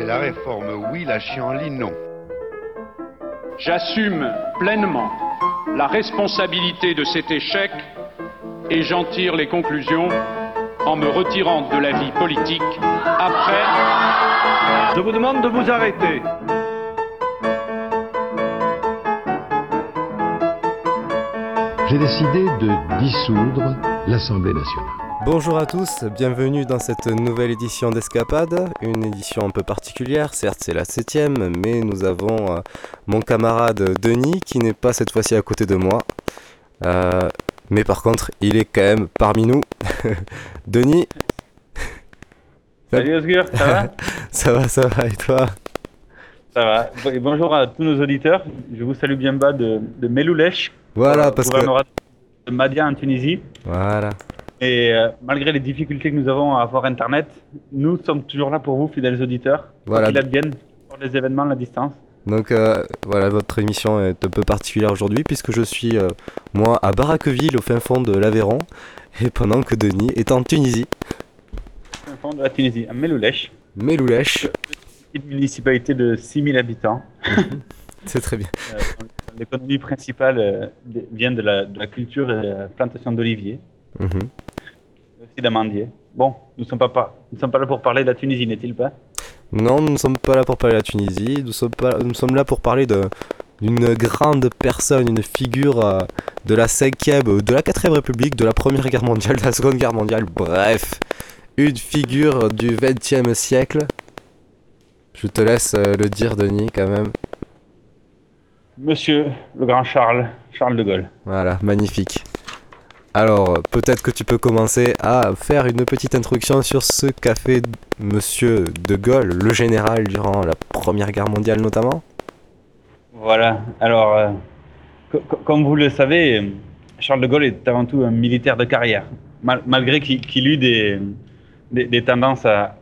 C'est la réforme oui, la chienlit non. J'assume pleinement la responsabilité de cet échec et j'en tire les conclusions en me retirant de la vie politique après. Je vous demande de vous arrêter. J'ai décidé de dissoudre l'Assemblée nationale. Bonjour à tous, bienvenue dans cette nouvelle édition d'Escapade, une édition un peu particulière, certes c'est la septième, mais nous avons euh, mon camarade Denis qui n'est pas cette fois-ci à côté de moi. Euh, mais par contre, il est quand même parmi nous. Denis Salut Osgur, ça va? Ça va, ça va, et toi? Ça va. Et bonjour à tous nos auditeurs. Je vous salue bien bas de, de Meloulèche. Voilà, parce que. De Madia en Tunisie. Voilà. Et euh, malgré les difficultés que nous avons à avoir Internet, nous sommes toujours là pour vous, fidèles auditeurs. Voilà. Qu'il advienne pour les événements à la distance. Donc euh, voilà, votre émission est un peu particulière aujourd'hui puisque je suis euh, moi à Baraqueville au fin fond de l'Aveyron et pendant que Denis est en Tunisie. Au fin fond de la Tunisie, à Meloulèche. Meloulèche. Une municipalité de 6000 habitants. C'est très bien. L'économie principale vient de la, de la, culture et de la plantation d'oliviers. Mm Aussi d'amandiers. Bon, nous ne sommes, pas, nous sommes pas là pour parler de la Tunisie, n'est-il pas? Non, nous ne sommes pas là pour parler de la Tunisie, nous sommes, pas, nous sommes là pour parler d'une grande personne, une figure euh, de la 5e, de la 4ème République, de la Première Guerre mondiale, de la Seconde Guerre mondiale, bref, une figure du 20e siècle. Je te laisse euh, le dire, Denis, quand même. Monsieur le grand Charles, Charles de Gaulle. Voilà, magnifique. Alors, peut-être que tu peux commencer à faire une petite introduction sur ce qu'a fait Monsieur de Gaulle, le général, durant la Première Guerre mondiale notamment Voilà, alors, euh, comme vous le savez, Charles de Gaulle est avant tout un militaire de carrière, mal malgré qu'il qu eut des, des, tendances à,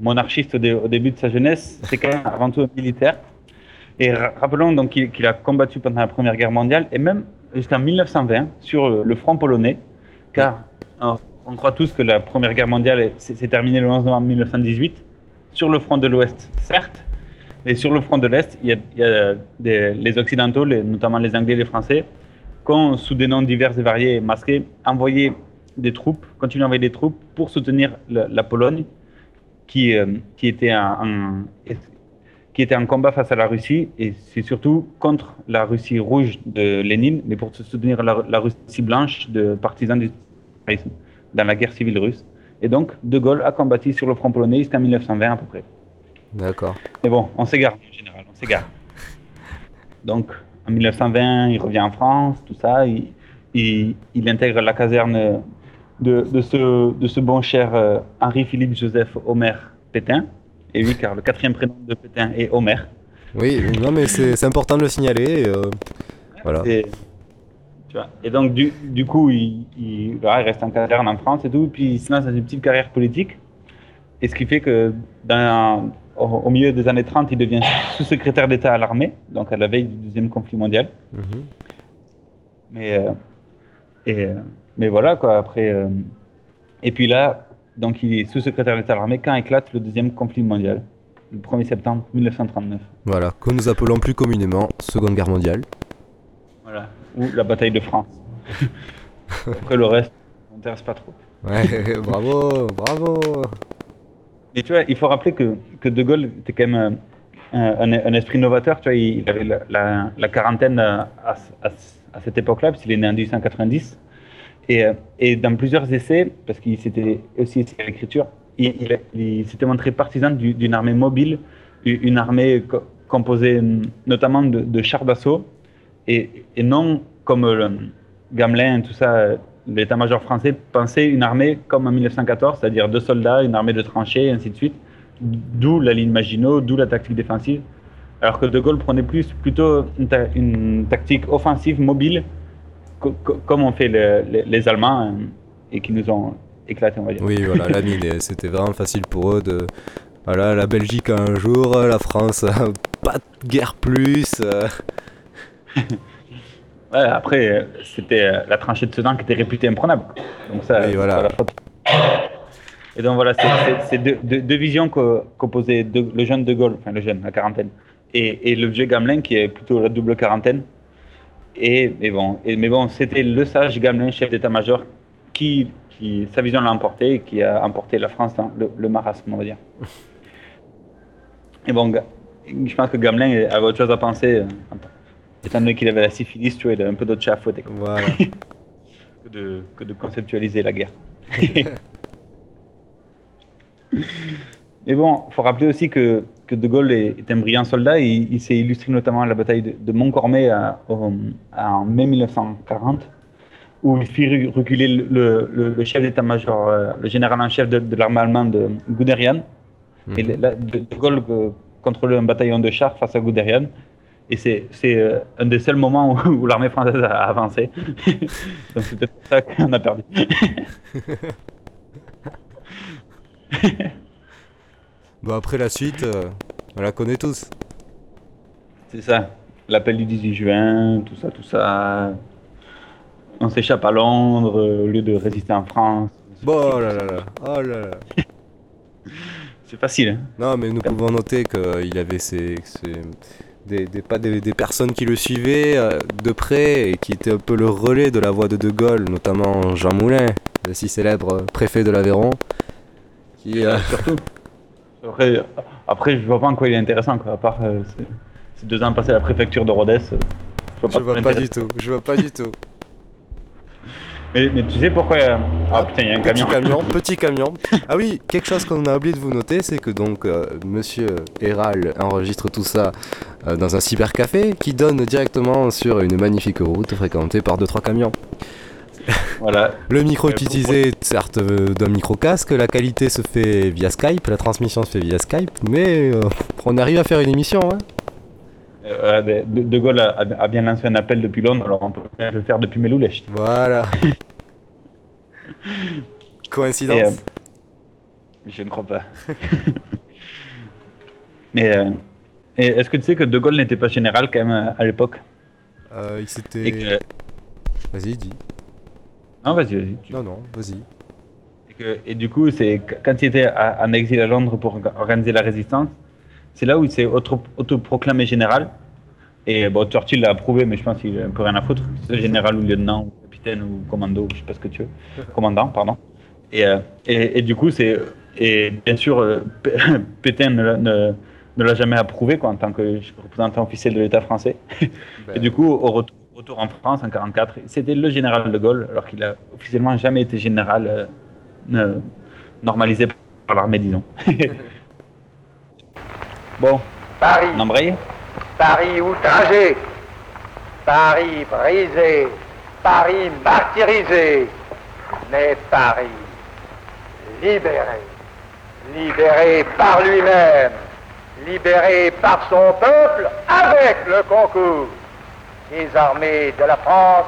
monarchiste au, dé au, début de sa jeunesse, c'est quand même avant tout un militaire. Et rappelons donc qu'il qu a combattu pendant la Première Guerre mondiale et même jusqu'en 1920 sur le front polonais, car alors, on croit tous que la Première Guerre mondiale s'est terminée le 11 novembre 1918 sur le front de l'Ouest, certes, mais sur le front de l'Est, il y a, il y a des, les Occidentaux, les, notamment les Anglais et les Français, qui ont, sous des noms divers et variés et masqués, envoyé des troupes, continué à envoyer des troupes pour soutenir la, la Pologne, qui, euh, qui était en, en qui était en combat face à la Russie, et c'est surtout contre la Russie rouge de Lénine, mais pour soutenir la, la Russie blanche de partisans du terrorisme dans la guerre civile russe. Et donc, De Gaulle a combattu sur le front polonais jusqu'en 1920 à peu près. D'accord. Mais bon, on s'égare en général, on s'égare. Donc, en 1920, il revient en France, tout ça, il, il, il intègre la caserne de, de, ce, de ce bon cher euh, Henri-Philippe Joseph Omer Pétain, et oui, car le quatrième prénom de Pétain est Homer. Oui, non, mais c'est important de le signaler. Et, euh, voilà. Et, tu vois, et donc, du, du coup, il, il, voilà, il, reste en caserne en France et tout, puis il se lance dans une petite carrière politique. Et ce qui fait que, dans, au, au, milieu des années 30, il devient sous-secrétaire d'État à l'armée, donc à la veille du deuxième conflit mondial. Mm -hmm. Mais, euh, et, mais voilà, quoi, après. Euh, et puis là, donc il est sous-secrétaire d'État à l'armée quand éclate le deuxième conflit mondial, le 1er septembre 1939. Voilà, que nous appelons plus communément Seconde Guerre mondiale. Voilà, ou la bataille de France. Après le reste, on n'intéresse pas trop. Ouais, bravo, bravo. Et tu vois, il faut rappeler que, que De Gaulle était quand même un, un, un esprit novateur. Tu vois, il avait la, la, la quarantaine à, à, à cette époque-là, puisqu'il est né en 1890. Et, et, dans plusieurs essais, parce qu'il s'était aussi à l'écriture, il, s'était montré partisan d'une armée mobile, une armée co composée notamment de, chars d'assaut, et, et, non comme le Gamelin, tout ça, l'état-major français pensait une armée comme en 1914, c'est-à-dire deux soldats, une armée de tranchées, et ainsi de suite, d'où la ligne Maginot, d'où la tactique défensive. Alors que De Gaulle prenait plus plutôt une, ta- une tactique offensive, mobile, comme ont fait le- le- les Allemands euh, et qui nous ont éclaté, on va dire. Oui, voilà, la mine, c'était vraiment facile pour eux de. Voilà, la Belgique un jour, la France, pas de guerre plus. euh. Ouais, après, euh, c'était la tranchée de Sedan qui était réputée imprenable. Donc ça, Oui, voilà. pas la faute. Et donc voilà, c'est- deux, deux- deux visions qu'o- qu'opposait De- le jeune De Gaulle, enfin le jeune, la quarantaine, et, et le vieux Gamelin qui est plutôt la double quarantaine. Et, mais bon, et, mais bon c'était le sage Gamelin, chef d'état-major, qui, qui, sa vision l'a emporté et qui a emporté la France dans le, le marasme, on va dire. Et bon, je pense que Gamelin avait autre chose à penser, euh, étant donné qu'il avait la syphilis, tu vois, il a un peu d'autre chat à fouetter. quoi Voilà. que de, que de conceptualiser la guerre. Mais bon, il faut rappeler aussi que, que De Gaulle est, est un brillant soldat. et Il, s'est illustré notamment à la bataille de, de Montcormet à- au- à- en mai 1940, où il fit re- reculer le, le- le chef d'état-major, euh, le général en chef de, de l'armée allemande, Guderian. Et Mhm. là, de, de Gaulle euh, contrôlait un bataillon de chars face à Guderian. Et c'est euh, un des seuls moments où, où l'armée française a avancé. Donc c'est peut-être ça qu'on a perdu. Bon, après la suite, euh, on la connaît tous. C'est ça. L'appel du 18 juin, tout ça, tout ça. On s'échappe à Londres euh, au lieu de résister en France. Bon, oh là là là, oh là là. C'est facile. hein. Non, mais nous pouvons noter qu'il avait ses, ses- des, des, pas des, des personnes qui le suivaient euh, de près et qui étaient un peu le relais de la voix de De Gaulle, notamment Jean Moulin, le si célèbre préfet de l'Aveyron. Qui, euh, Surtout. Après, après, je vois pas en quoi il est intéressant, quoi, à part euh, ces- deux ans passés à la préfecture de Rodez. euh, je vois pas l'intérêt. du tout, je vois pas du tout. Mais, mais tu sais pourquoi euh, Ah putain, il y a un Petit camion. camion, petit camion. Ah oui, quelque chose qu'on a oublié de vous noter, c'est que donc euh, Monsieur Héral enregistre tout ça euh, dans un cybercafé qui donne directement sur une magnifique route fréquentée par deux trois camions. Voilà. Le micro est utilisé certes euh, d'un micro casque, la qualité se fait via Skype, la transmission se fait via Skype, mais euh, on arrive à faire une émission. Hein. Euh, de, Gaulle a, a bien lancé un appel depuis Londres, alors on peut le faire depuis Meloulèche. Voilà. Coïncidence. Euh, je ne crois pas. Mais euh, est-ce que tu sais que De Gaulle n'était pas général quand même à l'époque? Euh, il s'était. que... Vas-y, dis. Non, vas-y, vas-y. tu- Non, non, vas-y. Et, que- et du coup, c'est qu- quand il était en exil à Londres pour orga- organiser la résistance, c'est là où il s'est auto- autoproclamé général. Et bon, Churchill l'a approuvé, mais je pense qu'il a un peu rien à foutre. C'est général ou lieutenant ou capitaine ou commando, je sais pas ce que tu veux. Commandant, pardon. Et, euh, et, et du coup, c'est. Et bien sûr, euh, Pétain ne, l'a- ne, ne l'a jamais approuvé quoi, en tant que représentant officiel de l'État français. Et du coup, au retour, retour en France en 44, c'était le général de Gaulle, alors qu'il a officiellement jamais été général euh, normalisé par l'armée, disons. bon, Paris, Paris outragé, Paris brisé, Paris martyrisé, mais Paris libéré, libéré par lui-même, libéré par son peuple avec le concours des armées de la France,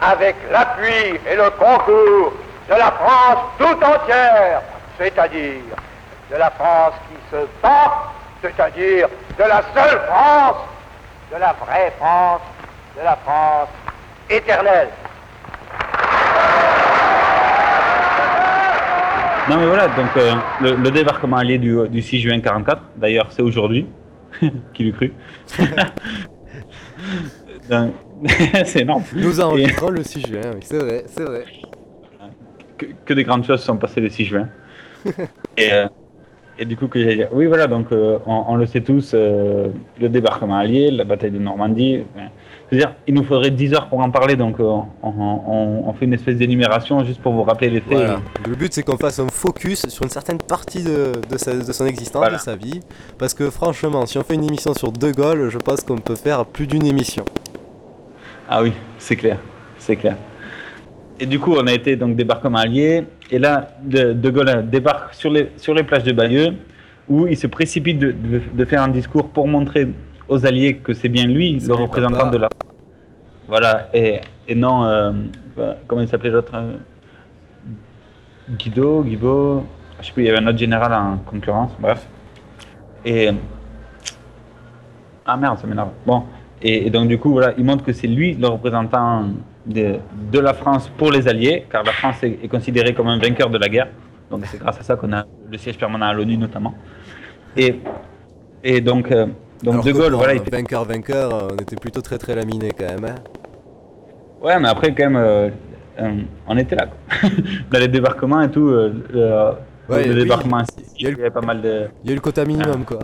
avec l'appui et le concours de la France tout entière, c'est-à-dire de la France qui se bat, c'est-à-dire de la seule France, de la vraie France, de la France éternelle. Non mais voilà, donc euh, le, le débarquement allié du, du 6 juin 44, d'ailleurs c'est aujourd'hui, qui l'eût cru? C'est énorme. Nous enregistrons le 6 juin, oui, c'est vrai, c'est vrai. que, que des grandes choses sont passées le 6 juin. Et, euh, et du coup, que j'allais dire, oui voilà, donc euh, on, on le sait tous, euh, le débarquement allié, la bataille de Normandie. C'est-à-dire, il nous faudrait 10 heures pour en parler, donc euh, on, on- on fait une espèce d'énumération juste pour vous rappeler les faits. Voilà. Le but c'est qu'on fasse un focus sur une certaine partie de, de, sa- de son existence, Voilà. de sa vie. Parce que franchement, si on fait une émission sur De Gaulle, je pense qu'on peut faire plus d'une émission. Ah oui, c'est clair, c'est clair. Et du coup, on a été donc débarquement allié. Et là, De, de Gaulle débarque sur les, sur les plages de Bayeux où il se précipite de, de- de faire un discours pour montrer aux Alliés que c'est bien lui, le représentant de la. Voilà, et, et non, euh, comment il s'appelait l'autre euh, Guido, Guibo, je sais plus, il y avait un autre général en concurrence, bref. Et. Ah merde, ça m'énerve. Bon, et, et donc du coup, voilà, il montre que c'est lui le représentant de, de la France pour les Alliés, car la France est, est considérée comme un vainqueur de la guerre. Donc c'est grâce à ça qu'on a le siège permanent à l'ONU notamment. Et, et donc, euh, donc Alors De Gaulle, voilà, il vainqueur, vainqueur, euh, on était plutôt très très laminé quand même. hein. Ouais, mais après, quand même, euh, euh, on était là. Quoi. Dans les débarquements et tout, le, Ouais, le et puis, débarquement, il y, avait pas mal de. Il y a eu le quota minimum quoi.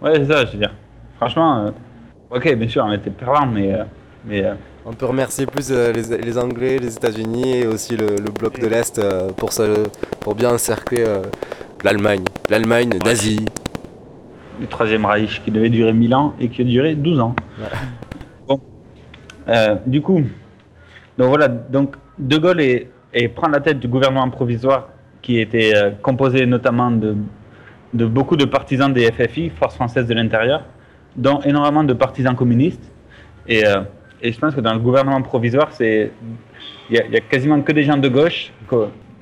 Ouais, c'est ça, je veux dire. Franchement, euh, ok, bien sûr, on était perdants, mais. euh, mais euh, On peut remercier plus les, les Anglais, les États-Unis et aussi le, le bloc de l'Est pour, ça- pour bien encercler l'Allemagne. L'Allemagne nazie. le Troisième Reich qui devait durer 1000 ans et qui a duré 12 ans. Bon. Du coup, donc voilà, donc De Gaulle est, est- prend la tête du gouvernement provisoire qui était composé notamment de, de beaucoup de partisans des FFI, Forces françaises de l'intérieur, dont énormément de partisans communistes. Et, euh, et je pense que dans le gouvernement provisoire, il y, a- y a quasiment que des gens de gauche,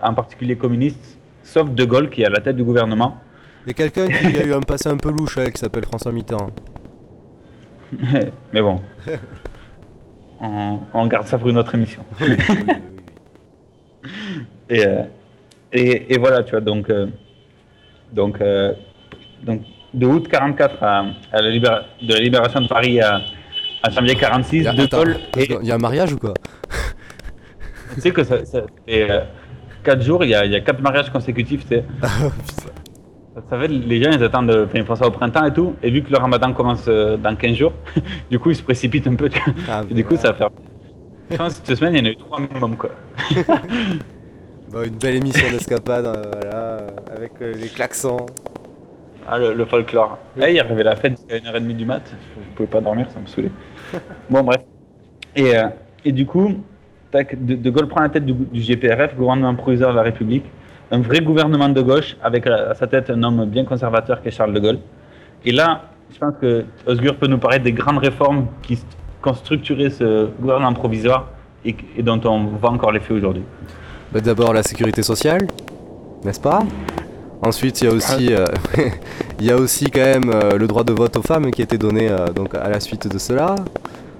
en particulier communistes, sauf De Gaulle qui est à la tête du gouvernement. Il y a quelqu'un qui a eu un passé un peu louche avec qui s'appelle François Mitterrand. Mais bon. on, on garde ça pour une autre émission. et, euh, et, et voilà, tu vois, donc, euh, donc, euh, donc de août 44 à, à la libéra- de la libération de Paris à, à janvier 46, Il y a, De attends, et- secondes, il y a un mariage ou quoi? Tu sais que ça, ça fait 4 jours, il y a, il y a 4 mariages consécutifs, tu sais. Ça savait, les gens ils attendent, euh, enfin, ils font ça au printemps et tout, et vu que le ramadan commence euh, dans 15 jours, du coup ils se précipitent un peu. Ah, Et du coup ça va faire. Je pense que cette semaine il y en a eu 3 minimum quoi. Bon, Une belle émission d'escapade, euh, voilà, euh, avec euh, les klaxons. Ah, le, le folklore. Eh, il arrivait la fête jusqu'à 1h30 du mat, je pouvais pas dormir, ça me saoulait. bon, bref. Et, euh, et du coup, tac, de, de Gaulle prend la tête du, du GPRF, gouvernement provisoire de la République, un vrai gouvernement de gauche, avec à, à sa tête un homme bien conservateur qui est Charles de Gaulle. Et là, je pense que Osgur peut nous parler des grandes réformes qui, ont structuré ce gouvernement provisoire et, et dont on voit encore l'effet aujourd'hui. Bah, D'abord la sécurité sociale, n'est-ce pas? Ensuite, il y a aussi, euh, il y a aussi quand même euh, le droit de vote aux femmes qui a été donné euh, donc à la suite de cela.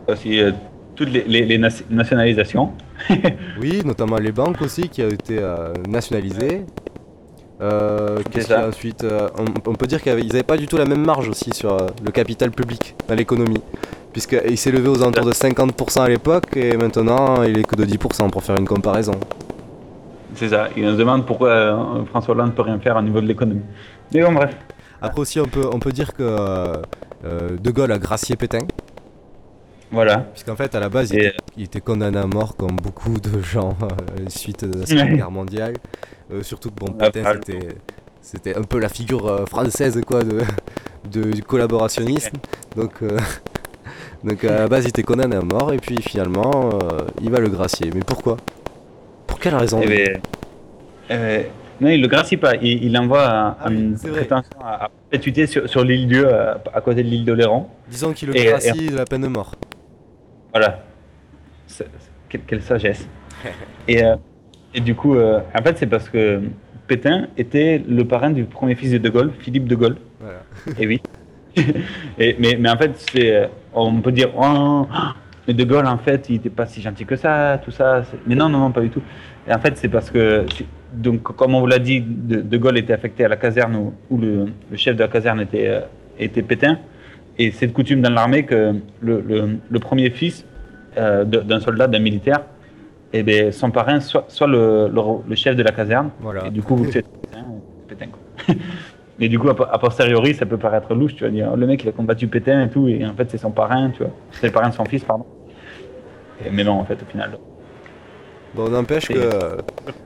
Aussi, euh, toutes les, les- les nation- nationalisations. Oui, notamment les banques aussi qui ont été euh, nationalisées. Euh, qu'est-ce qu'il y a ensuite euh, on, on peut dire qu'ils n'avaient pas du tout la même marge aussi sur euh, le capital public dans l'économie. Puisqu'il s'est levé aux alentours de 50% à l'époque et maintenant il est que de 10% pour faire une comparaison. C'est ça. Il nous demande pourquoi euh, François Hollande ne peut rien faire au niveau de l'économie. Mais bon, bref. Après aussi, on peut, on peut dire que euh, euh, De Gaulle a gracié Pétain. Voilà. Puisqu'en fait, à la base, il, Et- était, il était condamné à mort comme beaucoup de gens euh, suite de la Seconde. Guerre mondiale. Euh, surtout que bon, Pétain, c'était, c'était un peu la figure française quoi, de, de- du collaborationnisme. Donc, donc à la base, il était condamné à mort et puis finalement, il va le gracier. Mais pourquoi? Pour quelle raison Eh ben, euh, non, il le gracie pas. Il, il envoie un- Ah oui, une prétention à, à perpétuité sur, sur l'île Dieu, à, à côté de l'île d'Oléron. Disons qu'il le Et- gracie de la peine de mort. Voilà. C'est- c'est- quelle, quelle sagesse. et, euh, et du coup, euh, en fait, c'est parce que Pétain était le parrain du premier fils de De Gaulle, Philippe de Gaulle. Voilà. Et oui. et, mais, mais en fait, c'est, euh, on peut dire, oh, mais De Gaulle, en fait, il n'était pas si gentil que ça, tout ça. Mais non, non, non, pas du tout. Et en fait, c'est parce que, donc, comme on vous l'a dit, De, De Gaulle était affecté à la caserne où, où le, le chef de la caserne était, euh, était Pétain. Et c'est de coutume dans l'armée que le, le- le premier fils euh, d'un soldat, d'un militaire, et ben, son parrain, soit, soit le, le, chef de la caserne, Voilà. et du coup, vous faites Pétain, Pétain, quoi. Et du coup, a posteriori, ça peut paraître louche, tu vas dire, oh, le mec, il a combattu Pétain et tout, et en fait, c'est son parrain, tu vois. C'est le parrain de son fils, pardon. Et- mais non, en fait, au final. Bon, n'empêche que.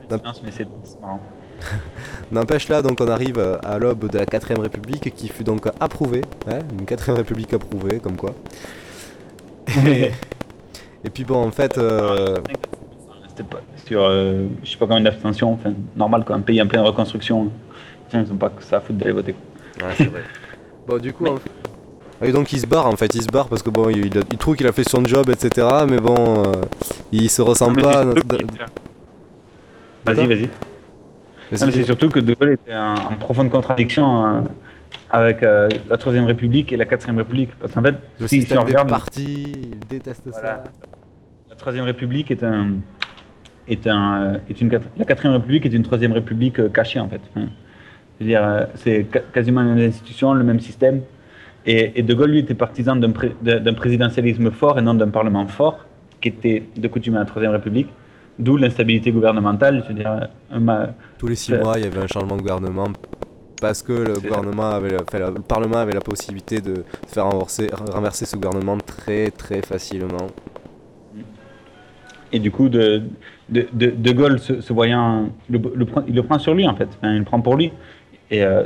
Non, mais c'est c'est marrant. N'empêche là, donc on arrive euh, à l'aube de la 4ème République qui fut donc approuvée, hein, une 4ème République approuvée, comme quoi. et, et puis bon, en fait, euh, C'était pas sur, euh, je sais pas combien d'abstention, enfin, normal, quoi, un pays en pleine reconstruction. ils ont pas que ça à foutre d'aller voter. Ouais, c'est vrai. bon, du coup. en fait- Et donc il se barre en fait, il se barre parce que bon, il, il trouve qu'il a fait son job, etc. Mais bon, euh, il se mais pas. Vas-y, vas-y. C'est surtout que De Gaulle était en, en profonde contradiction euh, avec euh, la Troisième République et la Quatrième République. Parce qu'en fait, Le si, des regarde, partis, il déteste Voilà. la Troisième République est un est un est une la Quatrième République est une Troisième République cachée en fait. Hein. C'est-à-dire, euh, c'est quasiment les mêmes institutions, le même système. Et, et De Gaulle, lui, était partisan d'un pré- d'un d'un présidentialisme fort et non d'un parlement fort, qui était de coutume à la Troisième République. D'où l'instabilité gouvernementale. Je veux dire, un Tous les six Euh, mois, il y avait un changement de gouvernement parce que le gouvernement avait, le Parlement avait la possibilité de faire renverser, renverser ce gouvernement très très facilement. Et du coup, de, de, de, de Gaulle, se, se voyant, le, le prend- il le prend sur lui en fait, Enfin, il le prend pour lui. Et euh,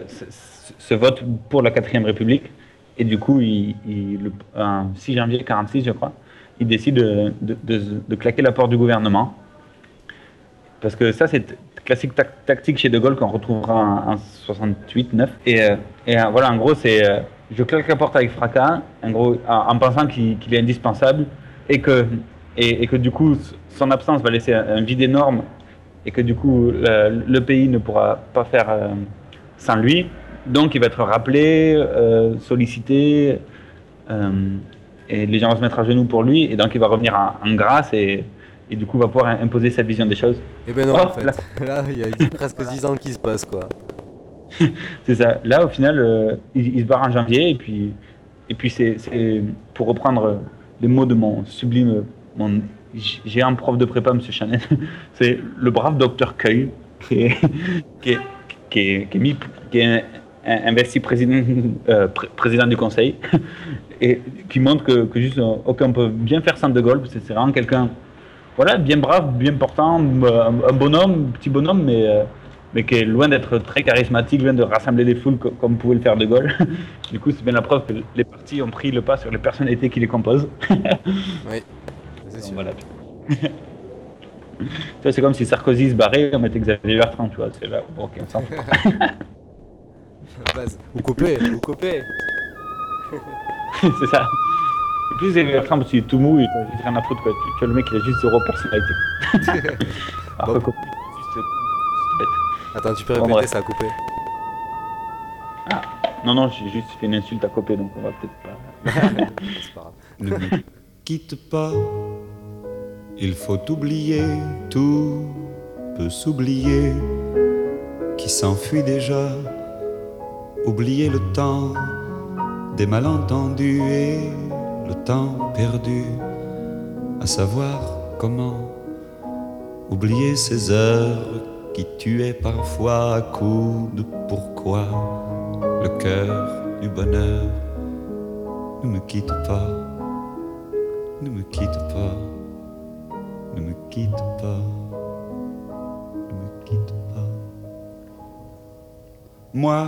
ce vote pour la 4ème République. Et du coup, le, un 6 janvier 46, je crois, il décide de, de, claquer la porte du gouvernement. Parce que ça, c'est classique tac- tactique chez De Gaulle qu'on retrouvera en, en 68, 9. Et, euh, euh, voilà, en gros, c'est euh, je claque la porte avec fracas, en gros, en, en pensant qu'il est indispensable et que, et, que du coup, son absence va laisser un, vide énorme et que du coup, le, pays ne pourra pas faire sans lui. Donc, il va être rappelé, euh, sollicité, euh, et les gens vont se mettre à genoux pour lui, et donc il va revenir en, en grâce et, et du coup va pouvoir imposer sa vision des choses. Et ben non, Oh, en fait. là. Là, il y a presque 10 ans qui se passent quoi. C'est ça. Là, au final, euh, il, il se barre en janvier, et puis, et puis c'est, c'est- pour reprendre les mots de mon sublime, mon géant prof de prépa, Monsieur Chanel, c'est le brave docteur Cueil qui est, qui est, qui est, qui est mis- qui est un- un- investi président, euh, pré- président du conseil, et qui montre que, que juste, euh, ok, on peut bien faire sans De Gaulle, parce que c'est vraiment quelqu'un, voilà, bien brave, bien portant, euh, un, bonhomme, petit bonhomme, mais, euh, mais qui est loin d'être très charismatique, loin de rassembler des foules co- comme pouvait le faire De Gaulle. du coup, c'est bien la preuve que les partis ont pris le pas sur les personnalités qui les composent. oui, c'est sûr. Voilà. Tu vois, c'est comme si Sarkozy se barrait, on mettait Xavier Bertrand, tu vois. C'est là, ok, on s'en fout. Base. Vous coupez, vous coupez. c'est ça. Et plus Xavier Bertrand, parce qu'il est tout mou, il a rien à foutre, quoi. Tu, vois, le mec, il a juste zéro personnalité. Alors juste, juste bête. Attends, tu peux Bon, répéter, bref. ça a coupé. Ah, non, non, j'ai juste fait une insulte à copier, donc on va peut-être pas. C'est pas grave. Ne me quitte pas, il faut oublier, tout peut s'oublier, qui s'enfuit déjà, oublier le temps des malentendus et le temps perdu, à savoir comment oublier ces heures qui tuaient parfois à coups de pourquoi le cœur du bonheur ne me quitte pas, ne me quitte pas, ne me quitte pas, ne me quitte pas. Moi,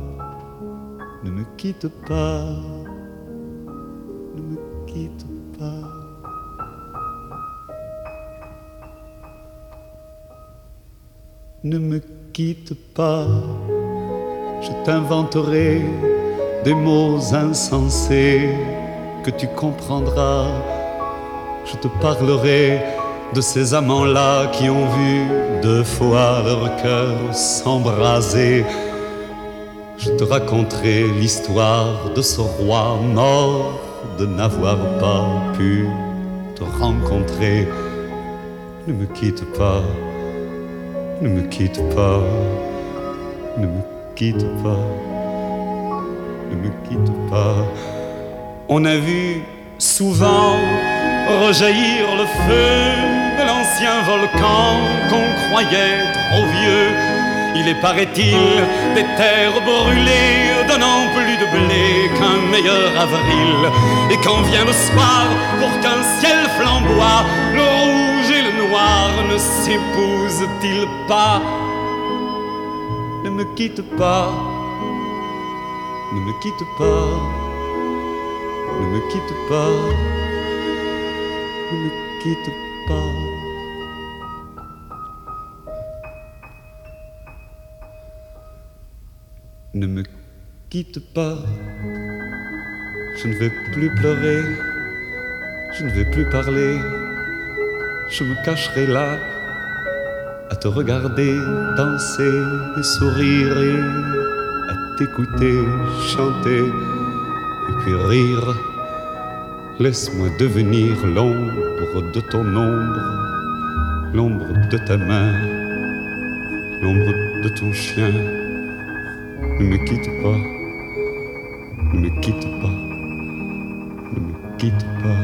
ne me quitte pas, ne me quitte pas. Ne me quitte pas, je t'inventerai des mots insensés que tu comprendras. Je te parlerai de ces amants-là qui ont vu deux fois leur cœur s'embraser. Je te raconterai l'histoire de ce roi mort de n'avoir pas pu te rencontrer. Ne me quitte pas, ne me quitte pas, ne me quitte pas, ne me quitte pas. On a vu souvent rejaillir le feu de l'ancien volcan qu'on croyait trop vieux. Il est, paraît-il, des terres brûlées, donnant plus de blé qu'un meilleur avril. Et quand vient le soir, pour qu'un ciel flamboie, le rouge et le noir ne s'épousent-ils pas? Ne me quitte pas, ne me quitte pas, ne me quitte pas, ne me quitte pas. Ne me quitte pas, je ne vais plus pleurer, je ne vais plus parler, je me cacherai là à te regarder danser et sourire et à t'écouter chanter et puis rire. Laisse-moi devenir l'ombre de ton ombre, l'ombre de ta main, l'ombre de ton chien. Ne me quitte pas, ne me quitte pas, ne me quitte pas,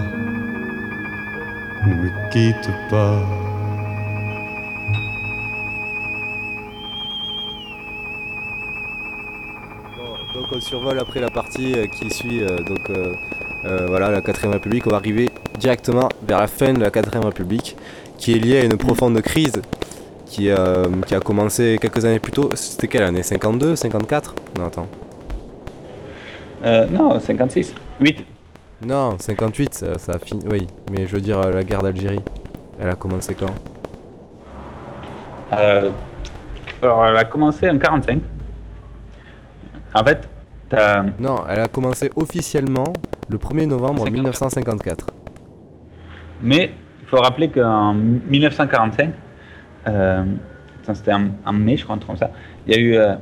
ne me quitte pas. Donc on survole après la partie euh, qui suit euh, donc euh, voilà la 4ème République. On va arriver directement vers la fin de la 4ème République qui est liée à une profonde crise qui, euh, qui a commencé quelques années plus tôt. C'était quelle année? 52 54 Non attends. Euh, non, 56. 8. Non, 58 ça, ça a fini. Oui, mais je veux dire euh, la guerre d'Algérie. Elle a commencé quand? Euh, alors, elle a commencé en 45. En fait, t'as- Non, elle a commencé officiellement le 1er novembre 1954. mais il faut rappeler qu'en 1945, euh, attends, c'était en, en mai, je crois, comme ça, il y a eu. euh,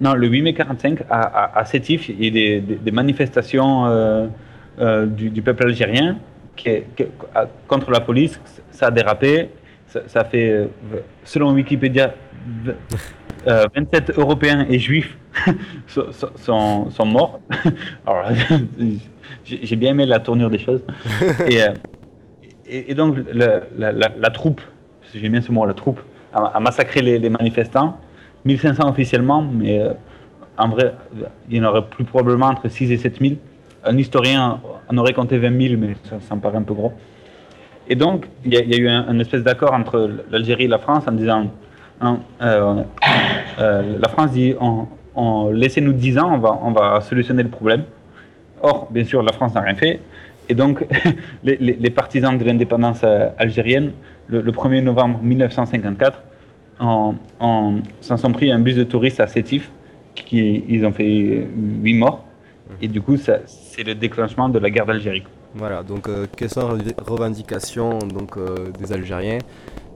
non, le 8 mai 45, à, à, à Sétif, il y a eu des, des- des manifestations euh, euh, du, du peuple algérien qui qui contre la police. Ça a dérapé. Ça, ça fait, euh, selon Wikipédia, v- euh, 27 Européens et Juifs sont, morts. Alors, j'ai bien aimé la tournure des choses. Et, euh, et, et donc, le- la, la- la troupe, j'aime bien ce mot, la troupe, a, massacré les, manifestants. 1500 officiellement, mais euh, en vrai, il y en aurait plus probablement entre 6 et 7000. Un historien en aurait compté 20 000, mais ça, me paraît un peu gros. Et donc, il y, a- eu un, espèce d'accord entre l'Algérie et la France en disant hein, euh, euh, la France dit on, laissez-nous 10 ans, on va, on va solutionner le problème. Or, bien sûr, la France n'a rien fait. Et donc, les, partisans de l'indépendance algérienne, le, le 1er novembre 1954, en- en- s'en sont pris un bus de touristes à Sétif, qui, ils ont fait 8 morts. Et du coup, c'est le déclenchement de la guerre d'Algérie. Voilà, donc euh, quelles sont les revendications donc, euh, des Algériens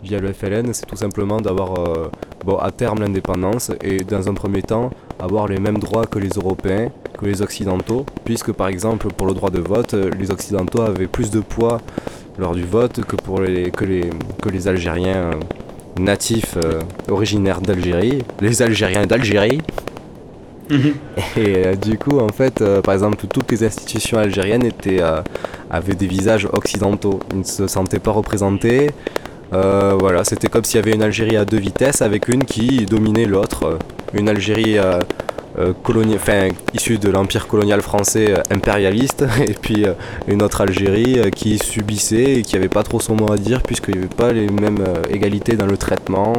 via le FLN C'est tout simplement d'avoir euh, bon, à terme l'indépendance et dans un premier temps avoir les mêmes droits que les Européens, que les Occidentaux, puisque par exemple pour le droit de vote, euh, les Occidentaux avaient plus de poids lors du vote que, pour les, que, les, que les Algériens euh, natifs euh, originaires d'Algérie, les Algériens d'Algérie. Et euh, du coup, en fait, euh, par exemple, toutes les institutions algériennes étaient, avaient des visages occidentaux. Ils ne se sentaient pas représentés. Voilà, c'était comme s'il y avait une Algérie à deux vitesses avec une qui dominait l'autre. Une Algérie euh, euh, coloni- enfin, issue de l'empire colonial français euh, impérialiste, et puis euh, une autre Algérie euh, qui subissait et qui n'avait pas trop son mot à dire puisqu'il n'y avait pas les mêmes euh, égalités dans le traitement.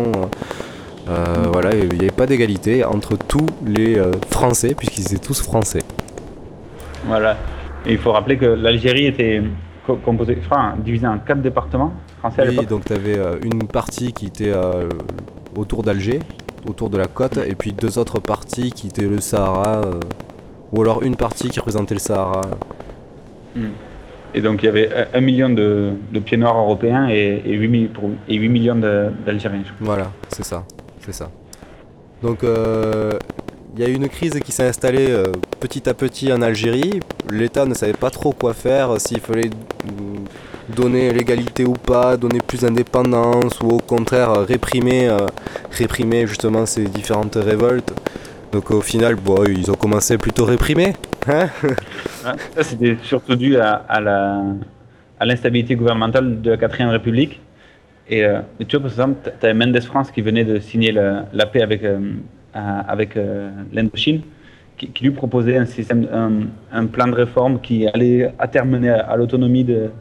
Euh, voilà, il n'y avait pas d'égalité entre tous les euh, Français, puisqu'ils étaient tous Français. Voilà. Et il faut rappeler que l'Algérie était co- composée, crois, divisée en quatre départements français à Oui, l'époque. donc tu avais une partie qui était euh, autour d'Alger, autour de la côte, et puis deux autres parties qui étaient le Sahara, euh, ou alors une partie qui représentait le Sahara. Mm. Et donc il y avait un- million de, de pieds noirs européens et, et 8, mi- pour- et 8 millions d'Algériens. Voilà, c'est ça, c'est ça. Donc euh, il y a eu une crise qui s'est installée euh, petit à petit en Algérie. L'État ne savait pas trop quoi faire, s'il fallait donner l'égalité ou pas, donner plus d'indépendance ou au contraire réprimer, euh, réprimer justement ces différentes révoltes. Donc au final, ils ont commencé plutôt réprimer. Hein Ça c'était surtout dû à, la- à l'instabilité gouvernementale de la 4ème République Et, euh, tu vois, par exemple, tu avais Mendes France qui venait de signer la paix avec, euh, avec euh, l'Indochine, qui, lui proposait un, système, un plan de réforme qui allait à terme mener à, à l'autonomie de,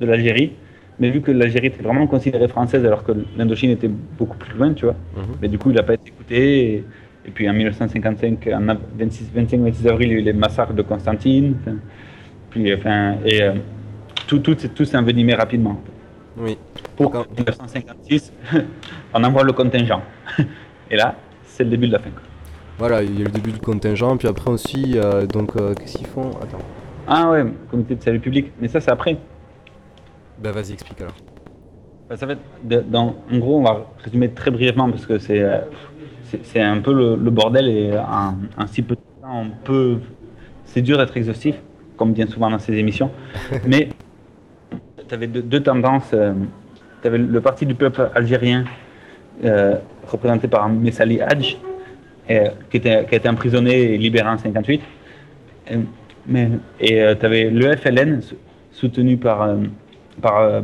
de l'Algérie. Mais vu que l'Algérie était vraiment considérée française alors que l'Indochine était beaucoup plus loin, tu vois, mais du coup, il n'a pas été écouté. Et, et puis en 1955, en av- 26 25-26 avril, il y a eu les massacres de Constantine. Enfin, puis, enfin, et euh, tout, tout, s'est- tout s'est envenimé rapidement. Oui. Pour 1956, on envoie le contingent. Et là, c'est le début de la fin. Voilà, il y a le début du contingent, puis après aussi, euh, donc, euh, qu'est-ce qu'ils font? Attends. Ah ouais, comité de salut public. Mais ça, c'est après. Bah vas-y, explique alors. Bah, ça va être de- dans, en gros, on va résumer très brièvement parce que c'est euh, c'est- c'est un peu le, le bordel et en, en si peu de temps, on peut. C'est dur d'être exhaustif, comme bien souvent dans ces émissions. Mais tu avais deux, deux tendances. tu avais le parti du peuple algérien, euh, représenté par Messali Hadj, euh, qui, était, qui a été emprisonné et libéré en 58. Euh, mais, et tu avais le FLN, sou- soutenu par, euh, euh,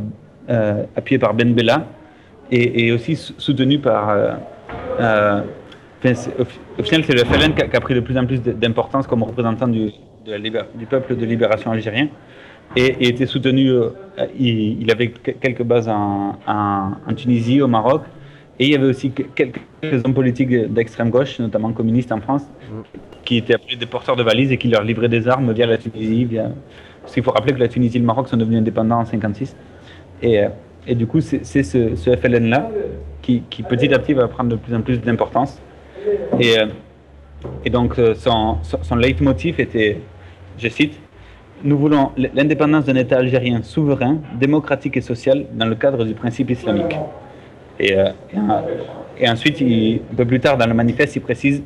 euh, appuyé par Ben Bella, et, aussi sou- soutenu par. euh, au, final, c'est le FLN qui a, pris de plus en plus d'importance comme représentant du, peuple de libération algérien, et, était soutenu. il, avait que- quelques bases en, en- Tunisie, au Maroc, et il y avait aussi que- quelques hommes politiques d'extrême gauche, notamment communistes en France, qui étaient appelés des porteurs de valises et qui leur livraient des armes via la Tunisie. Via... Parce qu'il faut rappeler que la Tunisie et le Maroc sont devenus indépendants en 56. Et, euh, et du coup, c'est ce, FLN-là qui, petit à petit va prendre de plus en plus d'importance. Et, euh, donc, euh, son, son, leitmotiv était, je cite, Nous voulons l'indépendance d'un État algérien souverain, démocratique et social dans le cadre du principe islamique. Et, et, en- et ensuite, un peu plus tard dans le manifeste, il précise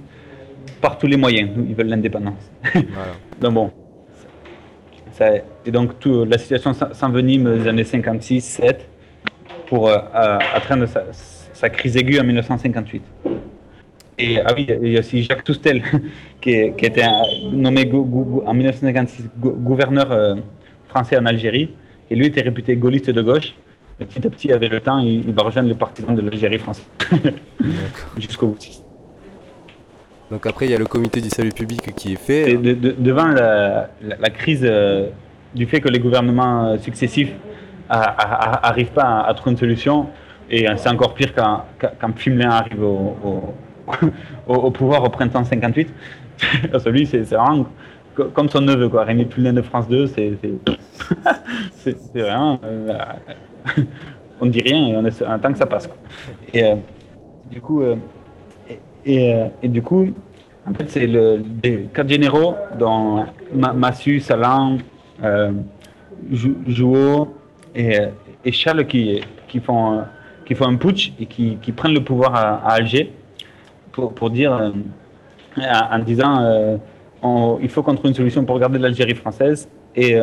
par tous les moyens, ils veulent l'indépendance. donc bon, ça, et donc tout, la situation s'en- s'envenime des années 56-7 pour euh, atteindre sa, sa crise aiguë en 1958. Et ah oui, il y a aussi Jacques Toustel qui, est- qui été un- nommé en 1956 gou- gouverneur euh, français en Algérie. Et lui était réputé gaulliste de gauche. Et petit à petit, avec le temps, il, il va rejoindre les partisans de l'Algérie française. Jusqu'au bout. Donc après, il y a le comité du salut public qui est fait. Devant la, crise euh, du fait que les gouvernements euh, successifs n'arrivent pas à, trouver une solution, et euh, c'est encore pire quand, quand, arrive au, au- au- au pouvoir au printemps 58. Parce que lui, c'est vraiment co- comme son neveu, quoi. Rémi de France 2, c'est vraiment. euh, on dit rien et on est, attend que ça passe. Et du coup. Euh, et, du coup, en fait, c'est le, des quatre généraux, Ma- Massu, Salan, euh, Jou- Jouot et, euh, et Charles qui, font, euh, qui font un putsch et qui, prennent le pouvoir à, Alger pour, dire, en, disant euh, il faut qu'on trouve une solution pour garder l'Algérie française. Et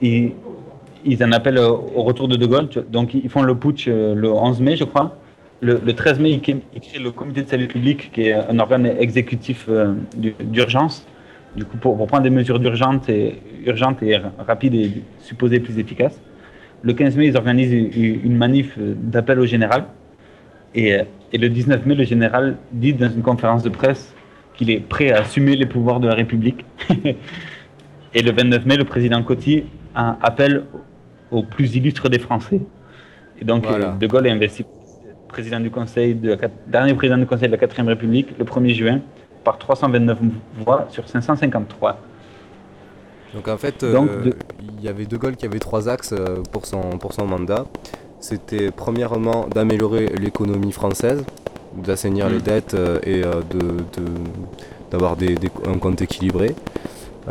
ils, en appellent au retour de De Gaulle. Donc ils font le putsch le 11 mai, je crois. Le, le 13 mai, ils crée- le comité de salut public, qui est un organe exécutif euh, du- d'urgence, du coup pour, pour prendre des mesures d'urgence et, urgentes et ra- rapides et supposées plus efficaces. Le 15 mai, ils organisent une manif euh, d'appel au général. Et, euh, et le 19 mai, le général dit dans une conférence de presse qu'il est prêt à assumer les pouvoirs de la République. et le 29 mai, le président Coty appelle au plus illustre des Français. Et donc, Voilà. De Gaulle est investi président du Conseil de la dernier président du Conseil de la 4ème République le 1er juin par 329 voix sur 553. Donc en fait, euh, de- il y avait De Gaulle qui avait trois axes euh, pour son, pour son mandat. C'était premièrement d'améliorer l'économie française, d'assainir les Mm. dettes euh, et euh, de, de- d'avoir des, des- un compte équilibré.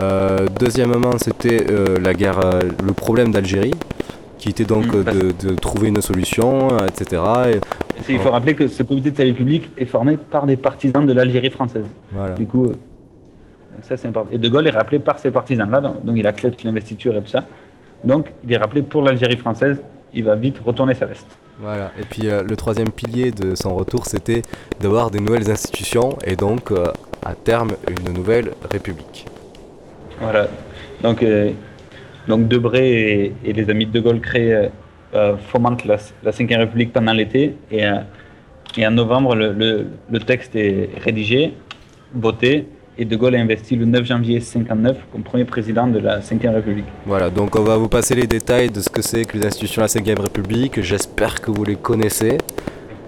Euh, deuxièmement, c'était euh, la guerre, euh, le problème d'Algérie, qui était donc Mm, de, de trouver une solution, etc. Il faut rappeler que ce comité de salut public est formé par des partisans de l'Algérie française. Voilà. Du coup, euh, ça c'est important. Et De Gaulle est rappelé par ces partisans-là, donc, donc il accepte l'investiture et tout ça. Donc il est rappelé pour l'Algérie française, il va vite retourner sa veste. Voilà. Et puis euh, le troisième pilier de son retour, c'était d'avoir des nouvelles institutions et donc euh, à terme une nouvelle république. Voilà. Donc, euh, donc Debré et, et les amis de De Gaulle créent fomente la, la Cinquième République pendant l'été. Et, euh, et en novembre, le, le- le texte est rédigé, voté, et De Gaulle est investi le 9 janvier 59 comme premier président de la Cinquième République. Voilà, donc on va vous passer les détails de ce que c'est que les institutions de la 5 République. J'espère que vous les connaissez.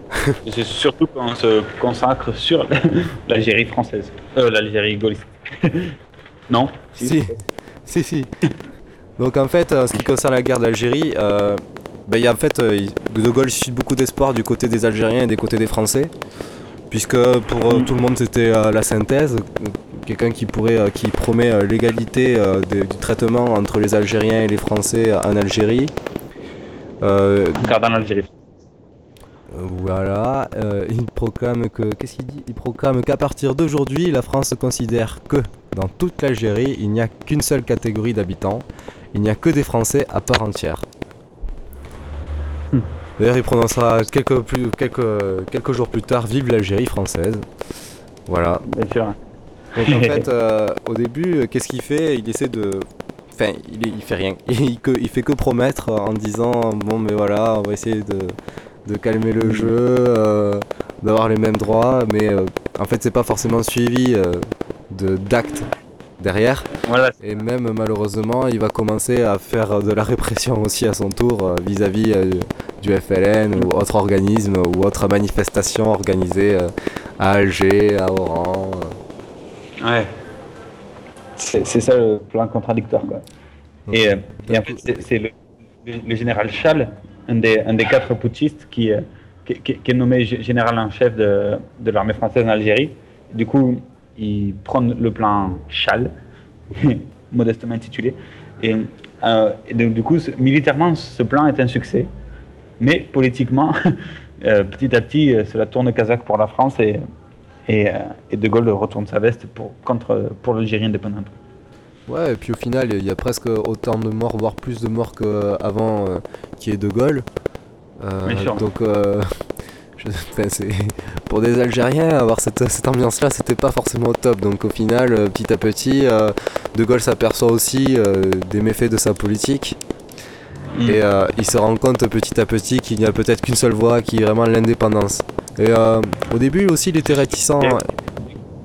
C'est surtout qu'on se consacre sur l'Algérie française. Euh, l'Algérie gaulliste. non? Si, si, si. Donc en fait, en ce qui concerne la guerre d'Algérie, euh, ben, il y a en fait, euh, De Gaulle suscite beaucoup d'espoir du côté des Algériens et des côtés des Français, puisque pour euh, tout le monde c'était euh, la synthèse, quelqu'un qui pourrait, euh, qui promet euh, l'égalité euh, de- du traitement entre les Algériens et les Français en Algérie. Euh, l'Algérie. euh, Voilà, euh, il proclame que qu'est-ce qu'il dit? Il proclame qu'à partir d'aujourd'hui, la France considère que dans toute l'Algérie, il n'y a qu'une seule catégorie d'habitants, il n'y a que des Français à part entière. D'ailleurs, il prononcera quelques, plus, quelques, quelques jours plus tard Vive l'Algérie française. Voilà. Bien sûr. Donc en fait, euh, au début, euh, qu'est-ce qu'il fait? Il essaie de. Enfin, il, il fait rien. Il, que- il fait que promettre en disant Bon, mais voilà, on va essayer de, de calmer le jeu, euh, d'avoir les mêmes droits, mais euh, en fait, c'est pas forcément suivi euh, de d'actes derrière. Voilà. Et même malheureusement, il va commencer à faire de la répression aussi à son tour euh, vis-à-vis euh, du FLN ou autre organisme ou autre manifestation organisée euh, à Alger, à Oran. euh. Ouais. C'est c'est ça le plan contradictoire. Quoi. Et, euh, et en fait, c'est- c'est le, général Chal, un des, un des quatre putschistes, qui, qui, qui- qui est nommé gé- général en chef de, de l'armée française en Algérie. Du coup, il prend le plan Chal, modestement intitulé. Et, euh, et donc, du coup, militairement, ce plan est un succès. Mais politiquement, euh, petit à petit, euh, cela tourne kazakh pour la France et, et, euh, et De Gaulle retourne sa veste pour, contre, pour l'Algérie indépendante. Ouais, et puis au final, il y a presque autant de morts, voire plus de morts qu'avant euh, qui est De Gaulle. Euh, Bien sûr. donc, euh, je- pour des Algériens, avoir cette, cette ambiance-là, c'était pas forcément au top. Donc au final, petit à petit, De Gaulle s'aperçoit aussi des méfaits de sa politique. Et euh, il se rend compte petit à petit qu'il n'y a peut-être qu'une seule voie qui est vraiment l'indépendance. Et euh, au début aussi, il était réticent.